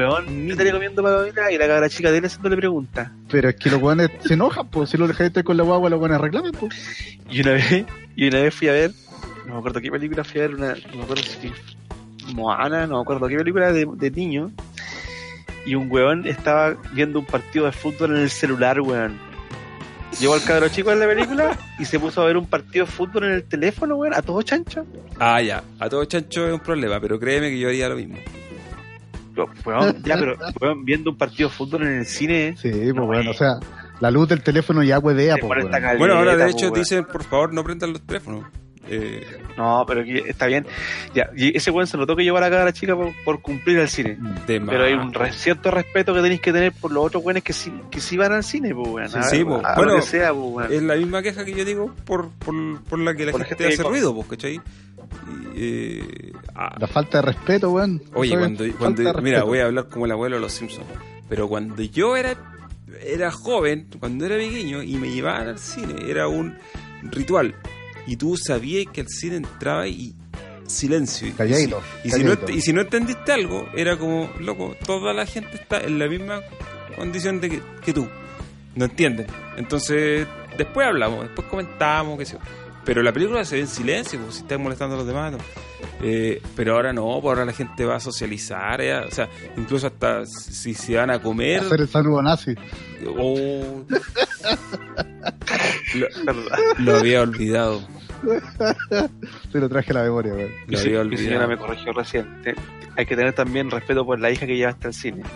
ni- estaría comiendo palomitas y la cabra chica de él haciéndole preguntas. Pero es que los weones se enojan, pues si lo dejaste con la guagua, los weones reclaman, pues. Y una vez, y una vez fui a ver, no me acuerdo qué película fui a ver, una, no me acuerdo si Moana, no me acuerdo qué película de, de niño. Y un weón estaba viendo un partido de fútbol en el celular, weón. Llegó el cabro chico en la película y se puso a ver un partido de fútbol en el teléfono, weón, a todo chancho. Ah, ya. A todo chancho es un problema, pero créeme que yo haría lo mismo. Pero, weón, ya, pero weón, viendo un partido de fútbol en el cine. Sí, pues bueno, o sea, la luz del teléfono ya huevea, pues molesta weón. caleta, Bueno, ahora de pues, hecho weón. dicen, por favor, no prendan los teléfonos. Eh, No, pero que está bien. Ya, y ese weón se lo toca llevar a cada chica por, por cumplir al cine. de Pero hay un re- cierto respeto que tenéis que tener por los otros weones que sí, que sí van al cine, pues, weón. Sí, Bueno, lo que sea, pues, weón. Es la misma queja que yo digo por, por, por la que la Por la gente gente que hace ruido, pues, ¿cachai? Y, eh, ah, La falta de respeto, weón. Oye, cuando, mira, respeto. voy a hablar como el abuelo de los Simpsons. Pero cuando yo era, era joven, cuando era pequeño y me llevaban al cine, era un ritual. Y tú sabías que al cine entraba y silencio. Y Calladito, si- Y si, no, y si no entendiste algo, era como, loco, toda la gente está en la misma condición de que, que tú. No entienden. Entonces, después hablamos, después comentamos, qué sé yo. Pero la película se ve en silencio, pues, si estás molestando a los demás. ¿no? Eh, pero ahora no, pues ahora la gente va a socializar, ya, o sea, incluso hasta si se van a comer. Hacer el saludo nazi. Oh, (laughs) lo, lo había olvidado. Se lo traje a la memoria. Lo Mi, había mi señora me corrigió recién. Te- hay que tener también respeto por la hija que llevaste al cine. (laughs)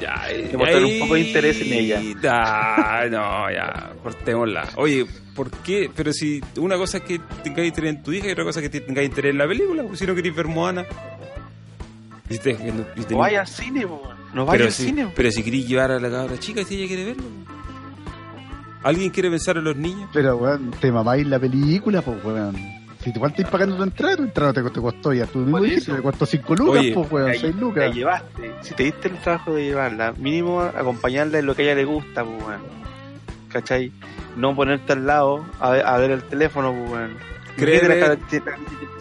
Ya, que mostrar un poco de interés en ella. Ya, no, ya, cortémosla. Oye, ¿por qué? Pero si una cosa es que tengáis interés en tu hija y otra cosa es que tengáis interés en la película, pues si no queréis ver Moana. Y te- y no- y tení- vaya al cine, weón. No vaya pero, al si, cine. pero si queréis llevar a la cabra chica, si ella quiere verlo. ¿Alguien quiere pensar en los niños? Pero, weón, te mamáis la película, pues, weón. Si igual estáis pagando tu entrada, tu entrada te, te costó ya. Tú mismo dijiste, te costó 5 lucas, Oye, pues, weón, La- 6 la lucas. llevaste. Si te diste el trabajo de llevarla, mínimo acompañarla en lo que a ella le gusta, pues, weón. ¿Cachai? No ponerte al lado a ver, a ver el teléfono, pues, weón. Créeme-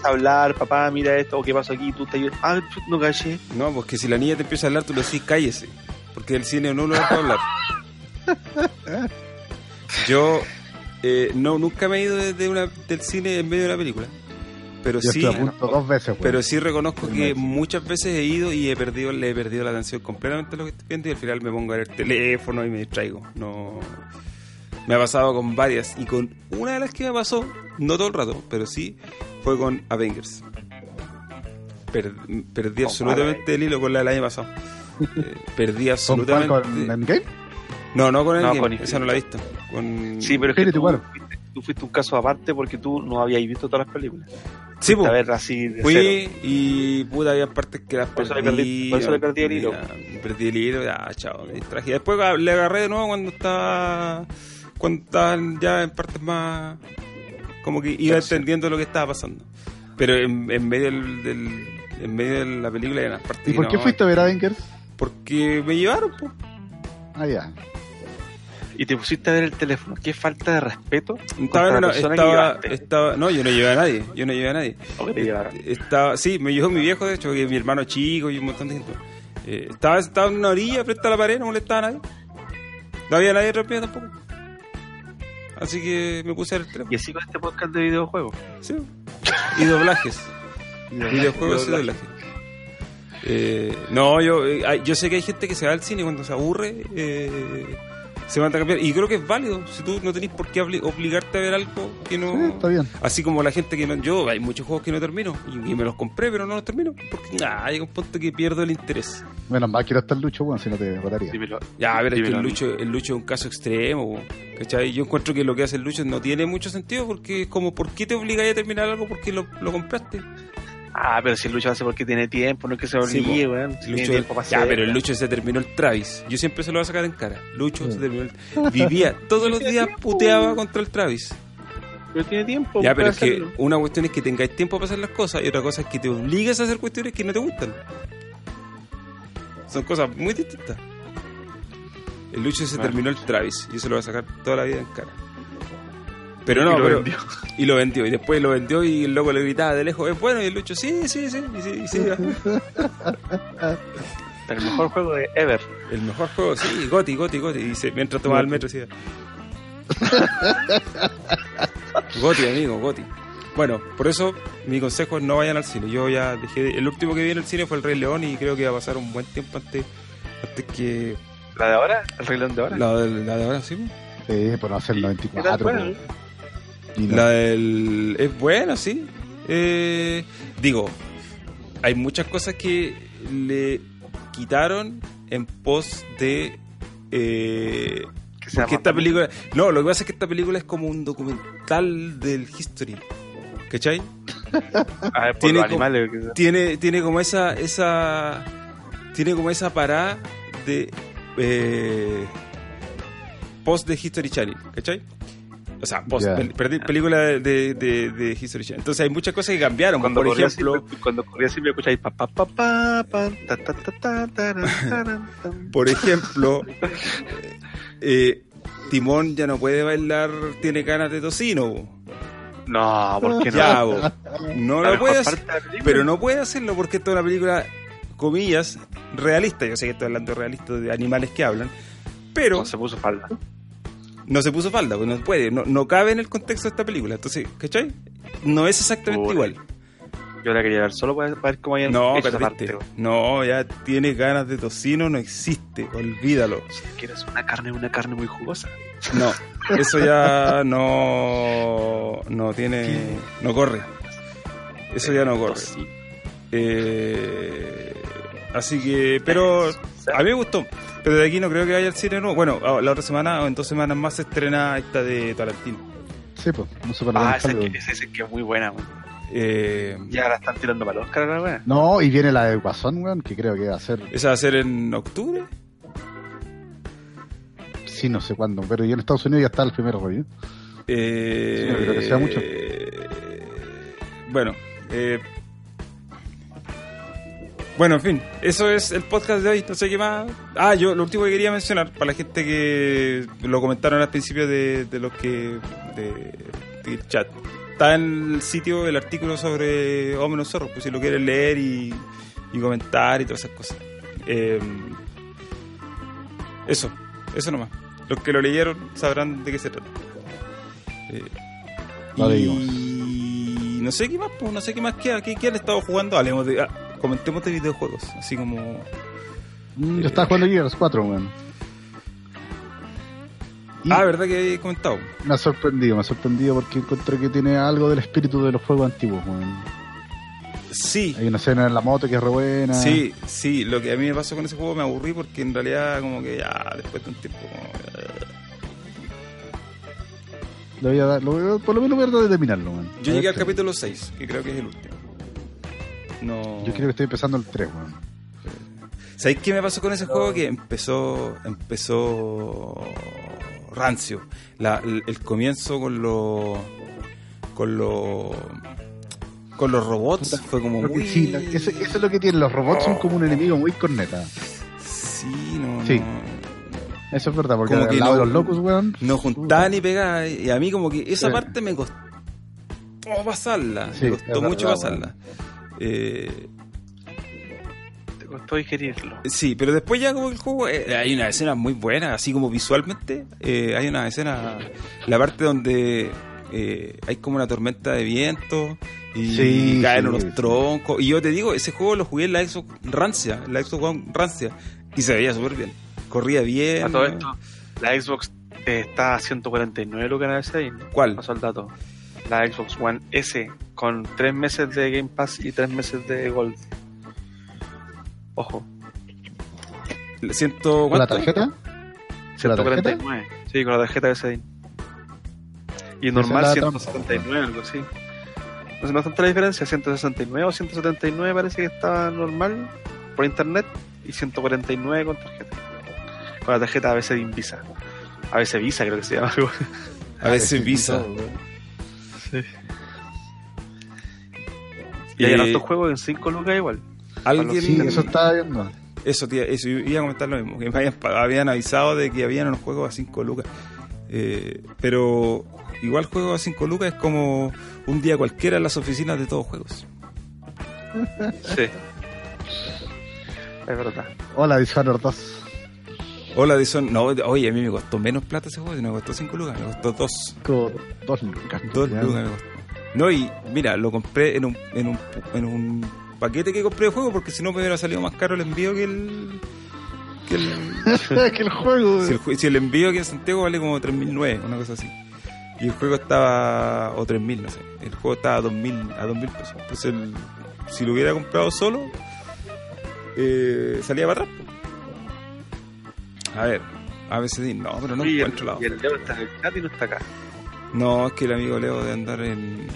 a hablar, papá, mira esto, o qué pasó aquí, tú te Ah, put, no caché. No, pues que si la niña te empieza a hablar, tú le decís cállese. Porque el cine no lo va a hablar. (laughs) Yo eh, no nunca me he ido desde una, del cine en medio de la película. Pero Yo sí, dos veces, pero sí reconozco que muchas veces he ido y he perdido, le he perdido la atención completamente a lo que estoy viendo y al final me pongo a ver el teléfono y me distraigo. No. Me ha pasado con varias y con una de las que me pasó, no todo el rato, pero sí, fue con Avengers. Per- perdí absolutamente el hilo con la del año pasado. (laughs) Eh, perdí ¿Con absolutamente. cuál? ¿Con Endgame? No, no con el No, con esa no la he visto. Con... Sí, pero es que tú, fuiste, tú fuiste un caso aparte porque tú no habías visto todas las películas. Sí, a po. ver así de Fui cero. y puta, había partes que las Por eso le perdí. perdí- por eso le perdí el hilo. Ya, perdí el hilo, ya, chao, me distraje. Después le agarré de nuevo cuando estaba. Cuando estaban ya en partes más. Como que iba entendiendo lo que estaba pasando. Pero en, en medio del, del- En medio de la película hay unas partes ¿Y por no, qué fuiste a ver Avengers? Porque me llevaron, pues. Ah, ya. Y te pusiste a ver el teléfono. Qué falta de respeto. Estaba en persona que estaba, estaba, no, yo no llevé a nadie, yo no llevé a nadie. O que te llevaron. Estaba, sí, me llevó mi viejo, de hecho, que mi hermano chico y un montón de gente. Eh, estaba sentado en una orilla, frente a la pared, no molestaba a nadie. No había nadie mío tampoco. Así que me puse a ver. Y así con este podcast de videojuegos. Sí. Y doblajes. Videojuegos y doblajes. Eh, no, yo, eh, yo sé que hay gente que se va al cine cuando se aburre, eh, se manda a cambiar. Y creo que es válido. Si tú no tenés por qué obli- obligarte a ver algo que no. Sí, está bien. Así como la gente que no. Yo, hay muchos juegos que no termino. Y, y me los compré, pero no los termino. Porque ah, llega un punto que pierdo el interés. Menos mal quiero estar Lucho, weón, si no te votaría. Dímelo. Ya, a ver, es que el. Lucho, el Lucho es un caso extremo. ¿Cachai? Yo encuentro que lo que hace el Lucho no tiene mucho sentido. Porque es como, ¿por qué te obligáis a terminar algo porque lo, lo compraste? Ah, pero si el Lucho hace porque tiene tiempo, no es que se Sí, obligue, po. weón. El Si Lucho- tiempo para ya, hacer, pero el. Lucho se terminó el Travis. Yo siempre se lo voy a sacar en cara. Lucho Sí. se terminó el... Vivía (laughs) todos los días puteaba contra el Travis. Pero tiene tiempo. Ya, pero es que una cuestión es que tengáis tiempo para hacer las cosas y otra cosa es que te obligues a hacer cuestiones que no te gustan. Son cosas muy distintas. El Lucho se Bueno. terminó el Travis. Yo se lo voy a sacar toda la vida en cara. Pero no, Y lo pero. vendió. (laughs) Y lo vendió. Y después lo vendió y el loco le gritaba de lejos: Es bueno. Y el Lucho, sí, sí, sí. Y sí, y sí. (laughs) El mejor juego de Ever. el mejor juego, sí, Goti, Goti, Goti. Y dice, mientras tomaba el metro, decía: Goti, amigo, Goti. Bueno, por eso mi consejo es no vayan al cine. Yo ya dejé. de- el último que vi en el cine fue El Rey León y creo que va a pasar un buen tiempo antes, antes que ¿La de ahora? ¿El Rey León de ahora? la, de- la de ahora, sí. Sí, por no hacer ¿Qué tal? 94. Bueno, La del. Es buena, sí. Eh, digo, hay muchas cosas que le quitaron en pos de eh, porque esta película no lo que pasa es que esta película es como un documental del history ¿cachai? (laughs) A ver, por tiene los como- animales. tiene tiene como esa esa tiene como esa parada de eh, post de History Channel ¿cachai? O sea post pel- perdí, película de, de, de History Channel entonces hay muchas cosas que cambiaron Cuando por ejemplo así, cuando corría así me escucháis pa pa pa pa pa ta ta ta. Por ejemplo, eh, Timón ya no puede bailar, tiene ganas de tocino. bo. No, ¿por qué no? Ya, bo. no lo puede hacer, pero no puede hacerlo porque esta es una película, comillas, realista. Yo sé que estoy hablando de realista de animales que hablan, pero No, se puso falda. No se puso falda, pues no puede, no, no cabe en el contexto de esta película. Entonces, ¿cachai? No es exactamente igual. Yo la quería ver solo para, ver cómo habían No, hecho esa parte. No, ya tienes ganas de tocino, no existe, olvídalo. Si quieres una carne, una carne muy jugosa. No, (laughs) eso ya no, no tiene, no corre. Eso ya no corre. Eh, así que, pero a mí me gustó. Pero de aquí no creo que vaya al cine, no. Bueno, a- la otra semana o en dos semanas más se estrena esta de Tarantino. Sí, pues, no se para Ah, esa algo. que, esa es que es muy buena, weón. Eh, Ya la están tirando para los Oscar, la weá. No, y viene la de Guasón, weón, que creo que va a ser, esa va a ser en octubre. sí, no sé cuándo, pero ya en Estados Unidos ya está el primer review. Eh, Sí, no creo que sea mucho. Bueno, eh, bueno, en fin, eso es el podcast de hoy. No sé qué más. Ah, yo lo último que quería mencionar para la gente que lo comentaron al principio de, de los que de, del chat. Está en el sitio el artículo sobre Hombre Zorro, pues si lo quieren leer y, y comentar y todas esas cosas. Eh, eso, eso nomás. Los que lo leyeron sabrán de qué se trata. Eh, leímos. y no sé qué más, pues, no sé qué más queda. ¿Qué, qué han estado jugando? Hablemos de, ah, comentemos de videojuegos, así como... Yo estaba jugando Gears 4, weón. Ah, ¿verdad que he comentado? me ha sorprendido, me ha sorprendido porque encontré que tiene algo del espíritu de los juegos antiguos, weón. Sí, Hay una escena en la moto que es re buena. sí, sí. Lo que a mí me pasó con ese juego me aburrí porque en realidad como que ya después de un tiempo... como, Le voy a dar, lo voy a- por lo menos voy a terminarlo, weón. Yo A llegué al capítulo 6, que creo que es el último. No... Yo creo que estoy empezando el 3, weón. ¿Sabéis qué me pasó con ese juego? Que empezó empezó rancio. La- el, el comienzo con los con los con los robots fue como muy sí, la- eso, eso es lo que tienen. Los robots son como un enemigo muy corneta. sí no Sí. no Eso es verdad, porque Como al que lado no- de los locos, weón. no juntaban ni pegaban y a mí como que esa Sí. parte me costó pasarla Sí, me costó mucho verdad, pasarla Eh, Te costó digerirlo. Sí, pero después ya como el juego eh, hay una escena muy buena, así como visualmente eh, hay una escena, la parte donde eh, hay como una tormenta de viento y Sí, caen sí, unos sí. troncos y yo te digo, ese juego lo jugué en la Xbox rancia, en la Xbox One rancia y se veía súper bien, corría bien. A todo esto, la Xbox eh, está a 149 lucas en el Steam. ¿Cuál? Pasó el dato. La Xbox One S con 3 meses de Game Pass y 3 meses de Gold. Ojo, ¿Ciento ¿Con la tarjeta? ¿Con la tarjeta? 149. Sí, con la tarjeta de. Y normal es la 179, algo así. No sé, no es tanta la diferencia, 169 o 179 parece que estaba normal por internet y 149 con tarjeta. Con la tarjeta a veces de Invisa. A veces Visa creo que se llama. algo. A veces Visa. (laughs) Weón. Y hay Eh, hartos juegos en 5 lucas igual. Alguien, Sí, eso estaba viendo. Eso, tía, eso, iba a comentar lo mismo, que me habían, habían avisado de que habían unos juegos a 5 lucas. Eh, pero igual juegos a 5 lucas es como un día cualquiera en las oficinas de todos juegos. Sí. Es verdad. Hola, Dishonored 2. Hola, Dison. No, oye, a mí me costó menos plata ese juego, no me costó 5 lucas, me costó 2. Con dos lucas. 2 Ya. lucas me costó. No, y mira, lo compré en un, en un, en un paquete que compré de juego porque si no me hubiera salido más caro el envío que el. Que el (laughs) que el juego. Si el, si el envío aquí en Santiago vale como 3.009, una cosa así. Y el juego estaba. o 3.000, no sé. El juego estaba a 2.000, a 2.000 pesos. Entonces, el- si lo hubiera comprado solo, eh, salía para atrás. A ver, a veces no, pero no el, encuentro la y el Leo está en el chat y no está acá. No, es que el amigo Leo de andar en.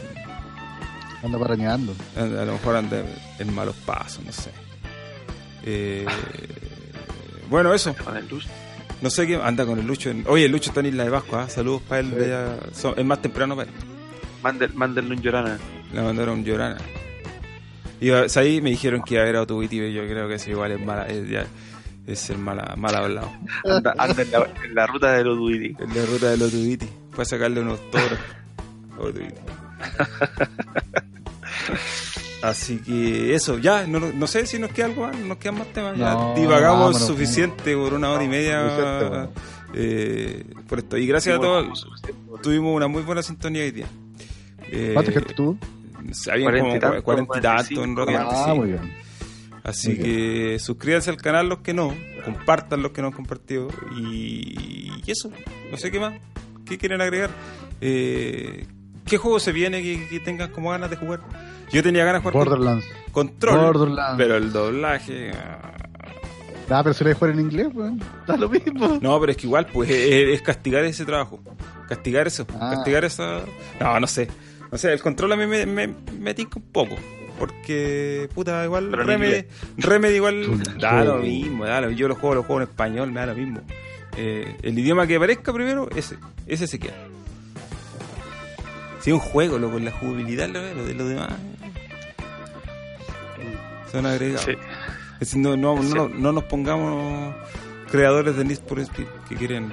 Anda parañando. A, a lo mejor anda en malos pasos, no sé. Eh, bueno, eso. Con el luz. No sé qué. Anda con el Lucho. En, oye, el Lucho está en Isla de Pascua. ¿ah? Saludos para él. de allá. Son- es más temprano para él. Mándel- Mándenle un llorana. Le mandaron llorana. Y ahí me dijeron que iba a ver pero yo creo que eso igual es mala. Es, ya, es ser mala, mal hablado. Anda, anda en, la, en la ruta de los Duidi. En la ruta del Autobiti. Fue a sacarle unos toros. (laughs) Así que eso, ya, no, no sé si nos queda algo más, nos quedan más temas. Ya No, divagamos vámonos, suficiente por una hora y media eh, por esto. Y gracias a todos, tuvimos una muy buena sintonía hoy día. Eh, ¿Cuánta gente tuvo? Habían como tanto, cuarenta y tanto en 45, realidad. Ah, sí. muy bien. Así Muy bien. que suscríbanse al canal los que no, compartan los que no han compartido y, y eso, no sé qué más, qué quieren agregar. Eh, ¿Qué juego se viene que, que tengan como ganas de jugar? Yo tenía ganas de jugar con- Borderlands. Control, Borderlands. pero el doblaje... ah, Ah, pero si lo jugar en inglés. (laughs) Da lo mismo. No, pero es que igual, pues es, es castigar ese trabajo, castigar eso, Ah. castigar esa... No, no sé, no sé, el control a mí me, me, me tinca un poco. Porque, puta, igual Remedy. Remedy igual da lo mismo, da lo- yo los juego, los juego en español, me da lo mismo. Eh, el idioma que aparezca primero, ese, ese se queda. Si es un juego, loco, la jugabilidad, lo, lo de lo demás. Son agregados. Sí. Es decir, no, no, Sí. no, no nos pongamos creadores de Need for Speed que quieren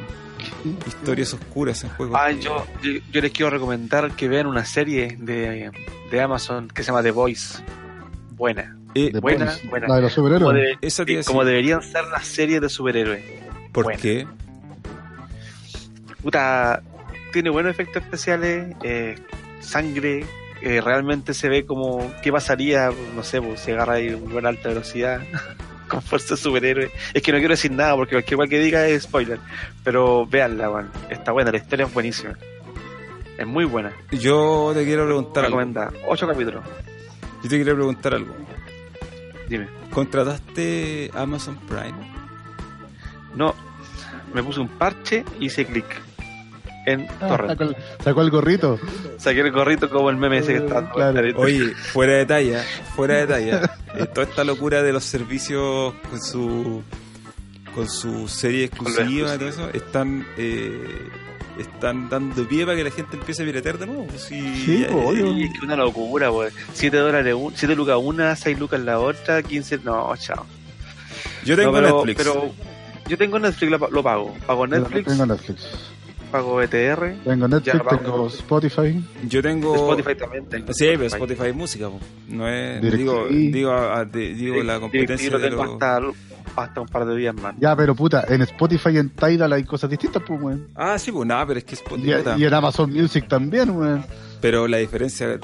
historias oscuras en juegos. Ah, yo, yo, yo les quiero recomendar que vean una serie de, de Amazon que se llama The Voice. Buena. Eh, buena, buena. La de los Como, superhéroes. como decir. deberían ser las series de superhéroes. ¿Por buena. qué? Puta, tiene buenos efectos especiales, eh, sangre, eh, realmente se ve como qué pasaría, no sé, pues, si agarra ahí un buen alta velocidad (laughs) con fuerza de superhéroe. Es que no quiero decir nada porque cualquier cual que diga es spoiler, pero véanla, weón. está buena, la historia es buenísima. Es muy buena. Yo te quiero preguntar algo. Recomendada. Ocho capítulos. Yo te quiero preguntar algo. Dime. ¿Contrataste Amazon Prime? No, me puse un parche y hice clic en Ah, Torrent. sacó, el, sacó el gorrito. Saqué el gorrito como el meme ese que está dando Claro. Oye, fuera de talla, fuera de talla. (laughs) eh, toda esta locura de los servicios con su con su serie exclusiva y todo eso, están eh, están dando pie para que la gente empiece a piratear de nuevo. pues, Sí, Sí, eh, pues, obvio. Y es que una locura, pues. 7 dólares, un, 7 lucas una, 6 lucas la otra, 15. No, chao. Yo tengo No, pero, Netflix. pero yo tengo Netflix, lo, pago. Pago Yo Netflix, Tengo Netflix. pago ETR, Tengo Netflix, Ya, vamos. tengo Spotify. Yo tengo Spotify también tengo. Sí, pero Spotify es música, po. no es DirecTV. digo digo, a- de- digo la competencia lo de tengo los hasta, hasta un par de días más. Ya, pero puta, en Spotify y en Tidal hay cosas distintas, pues, weón. Ah, sí, pues nada, pero es que es Y, y en Amazon Music también, weón. pero la diferencia eh,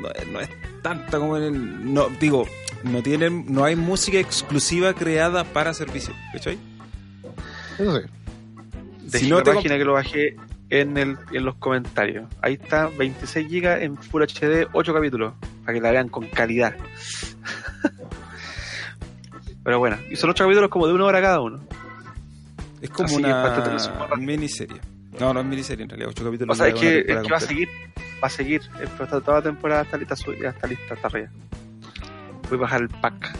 no, es- no es tanta como en el no digo, no tienen no hay música exclusiva creada para servicio, ¿cachai? Eso sí. Dejé Si no la te página que lo bajé en, el, en los comentarios. Ahí está, 26 gigas en Full HD, 8 capítulos, para que la vean con calidad. (laughs) Pero bueno, y son 8 capítulos como de una hora cada uno. Es como Así una miniserie. No, no es miniserie en realidad, ocho capítulos. O sea, es de que, es que va a seguir, va a seguir. Toda la temporada está lista, está lista, está arriba. Voy a bajar el pack.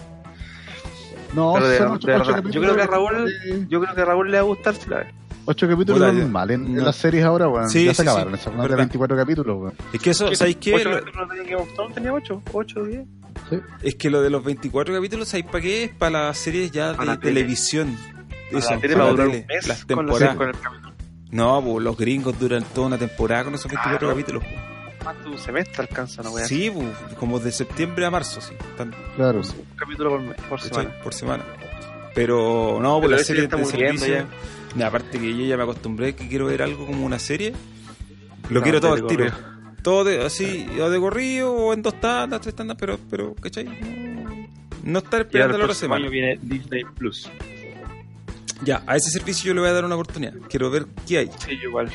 No, Pero de- son de ocho, verdad, ocho yo capítulos. creo que a Raúl- de- Yo creo que a Raúl le va a gustar si la ve. Ocho capítulos Puta, normal en, en no. las series ahora, weón. Sí, ya se sí, acabaron. sí, más de verdad. 24 capítulos, weón. Es que eso, ¿sabéis qué? ¿Ocho Lo- capítulos de Game of Thrones tenía 8? 8, 10. Sí. Es que lo de los 24 capítulos, ¿sabéis para qué? Es para las series ya de la tele. televisión. Eso, la tele para durar tele, un mes las con, la- temporadas. con el. No, pues los gringos duran toda una temporada con esos 24 Ah, no. capítulos. Más de un semestre alcanza, no voy a Sí, pues, como de septiembre a marzo, sí. Claro. un capítulo por, mes- por semana. Por semana. Pero no, por ya series está de servicio. Nah, aparte que yo ya me acostumbré que quiero ver algo como una serie. Lo No, quiero todo al tiro. Todo de, así, o de corrido, o en dos tandas, tres tandas, pero, pero ¿cachai? No, no estar esperando el la hora semana. año viene Disney Plus. Ya, a ese servicio yo le voy a dar una oportunidad. Quiero ver qué hay. Sí, yo igual.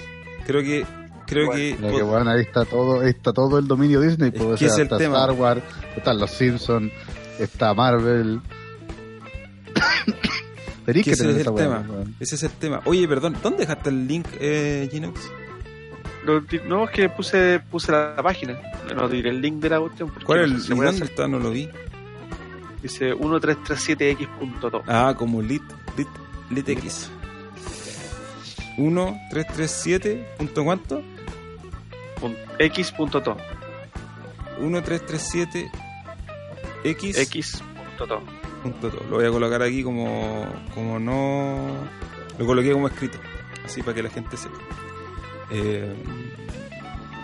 Creo que, creo Igual. que, que, weón, ahí está todo, ahí está todo el dominio Disney. Es Pues, o que sea, es el está tema. Star Wars, están los Simpsons, está Marvel. (coughs) Tenés Que que ese tener es el tema. weón. Ese es el tema. Oye, perdón, ¿dónde dejaste el link, eh, di- no, es que puse, puse la, página. No diré el link de la cuestión. porque ¿Cuál es no el sé si y voy a ¿Dónde hacer. está? No lo vi. Dice 1337x.to. Ah, como lit, lit, litx. 1337. ¿Punto cuánto? X.to. 1337 x. X.to. Lo voy a colocar aquí como, como no. Lo coloqué como escrito. Así para que la gente sepa. Eh,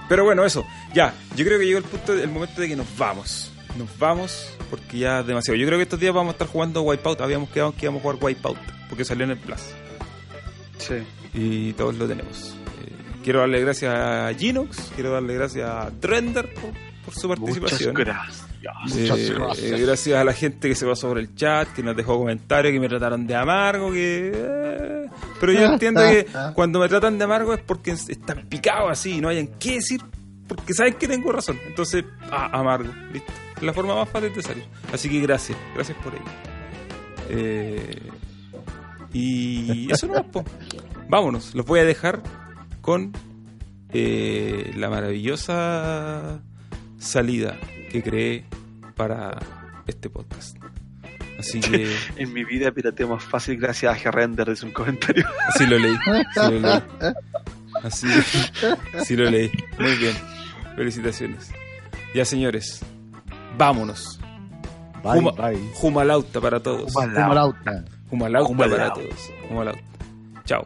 pero bueno, eso. Ya. Yo creo que llegó el punto, el momento de que nos vamos. Nos vamos porque ya es demasiado. Yo creo que estos días vamos a estar jugando Wipeout. Habíamos quedado que íbamos a jugar Wipeout. Porque salió en el Plus. Sí. Y todos lo tenemos. Eh, quiero darle gracias a Ginox. Quiero darle gracias a Trender por, por su Muchas participación. gracias. Muchas Eh, gracias. eh, gracias a la gente que se pasó por el chat, que nos dejó comentarios, que me trataron de amargo, que... eh, Pero yo entiendo que (laughs) cuando me tratan de amargo es porque están picados así, no hayan qué decir, porque saben que tengo razón. Entonces, ah, amargo, listo. Es la forma más fácil de salir. Así que gracias, gracias por ello. Eh, y eso no po. Vámonos, los voy a dejar con eh, la maravillosa salida que creé para este podcast. Así que (laughs) En mi vida pirateo más fácil gracias a G-Render, es un comentario. (laughs) así lo leí. Así lo leí. Así, así lo leí. Muy bien. Felicitaciones. Ya señores, vámonos. Bye, Juma- bye. Jumalauta para todos. Jumalauta. Jumalauta para Jumalauta. todos. Jumalauta. Chao.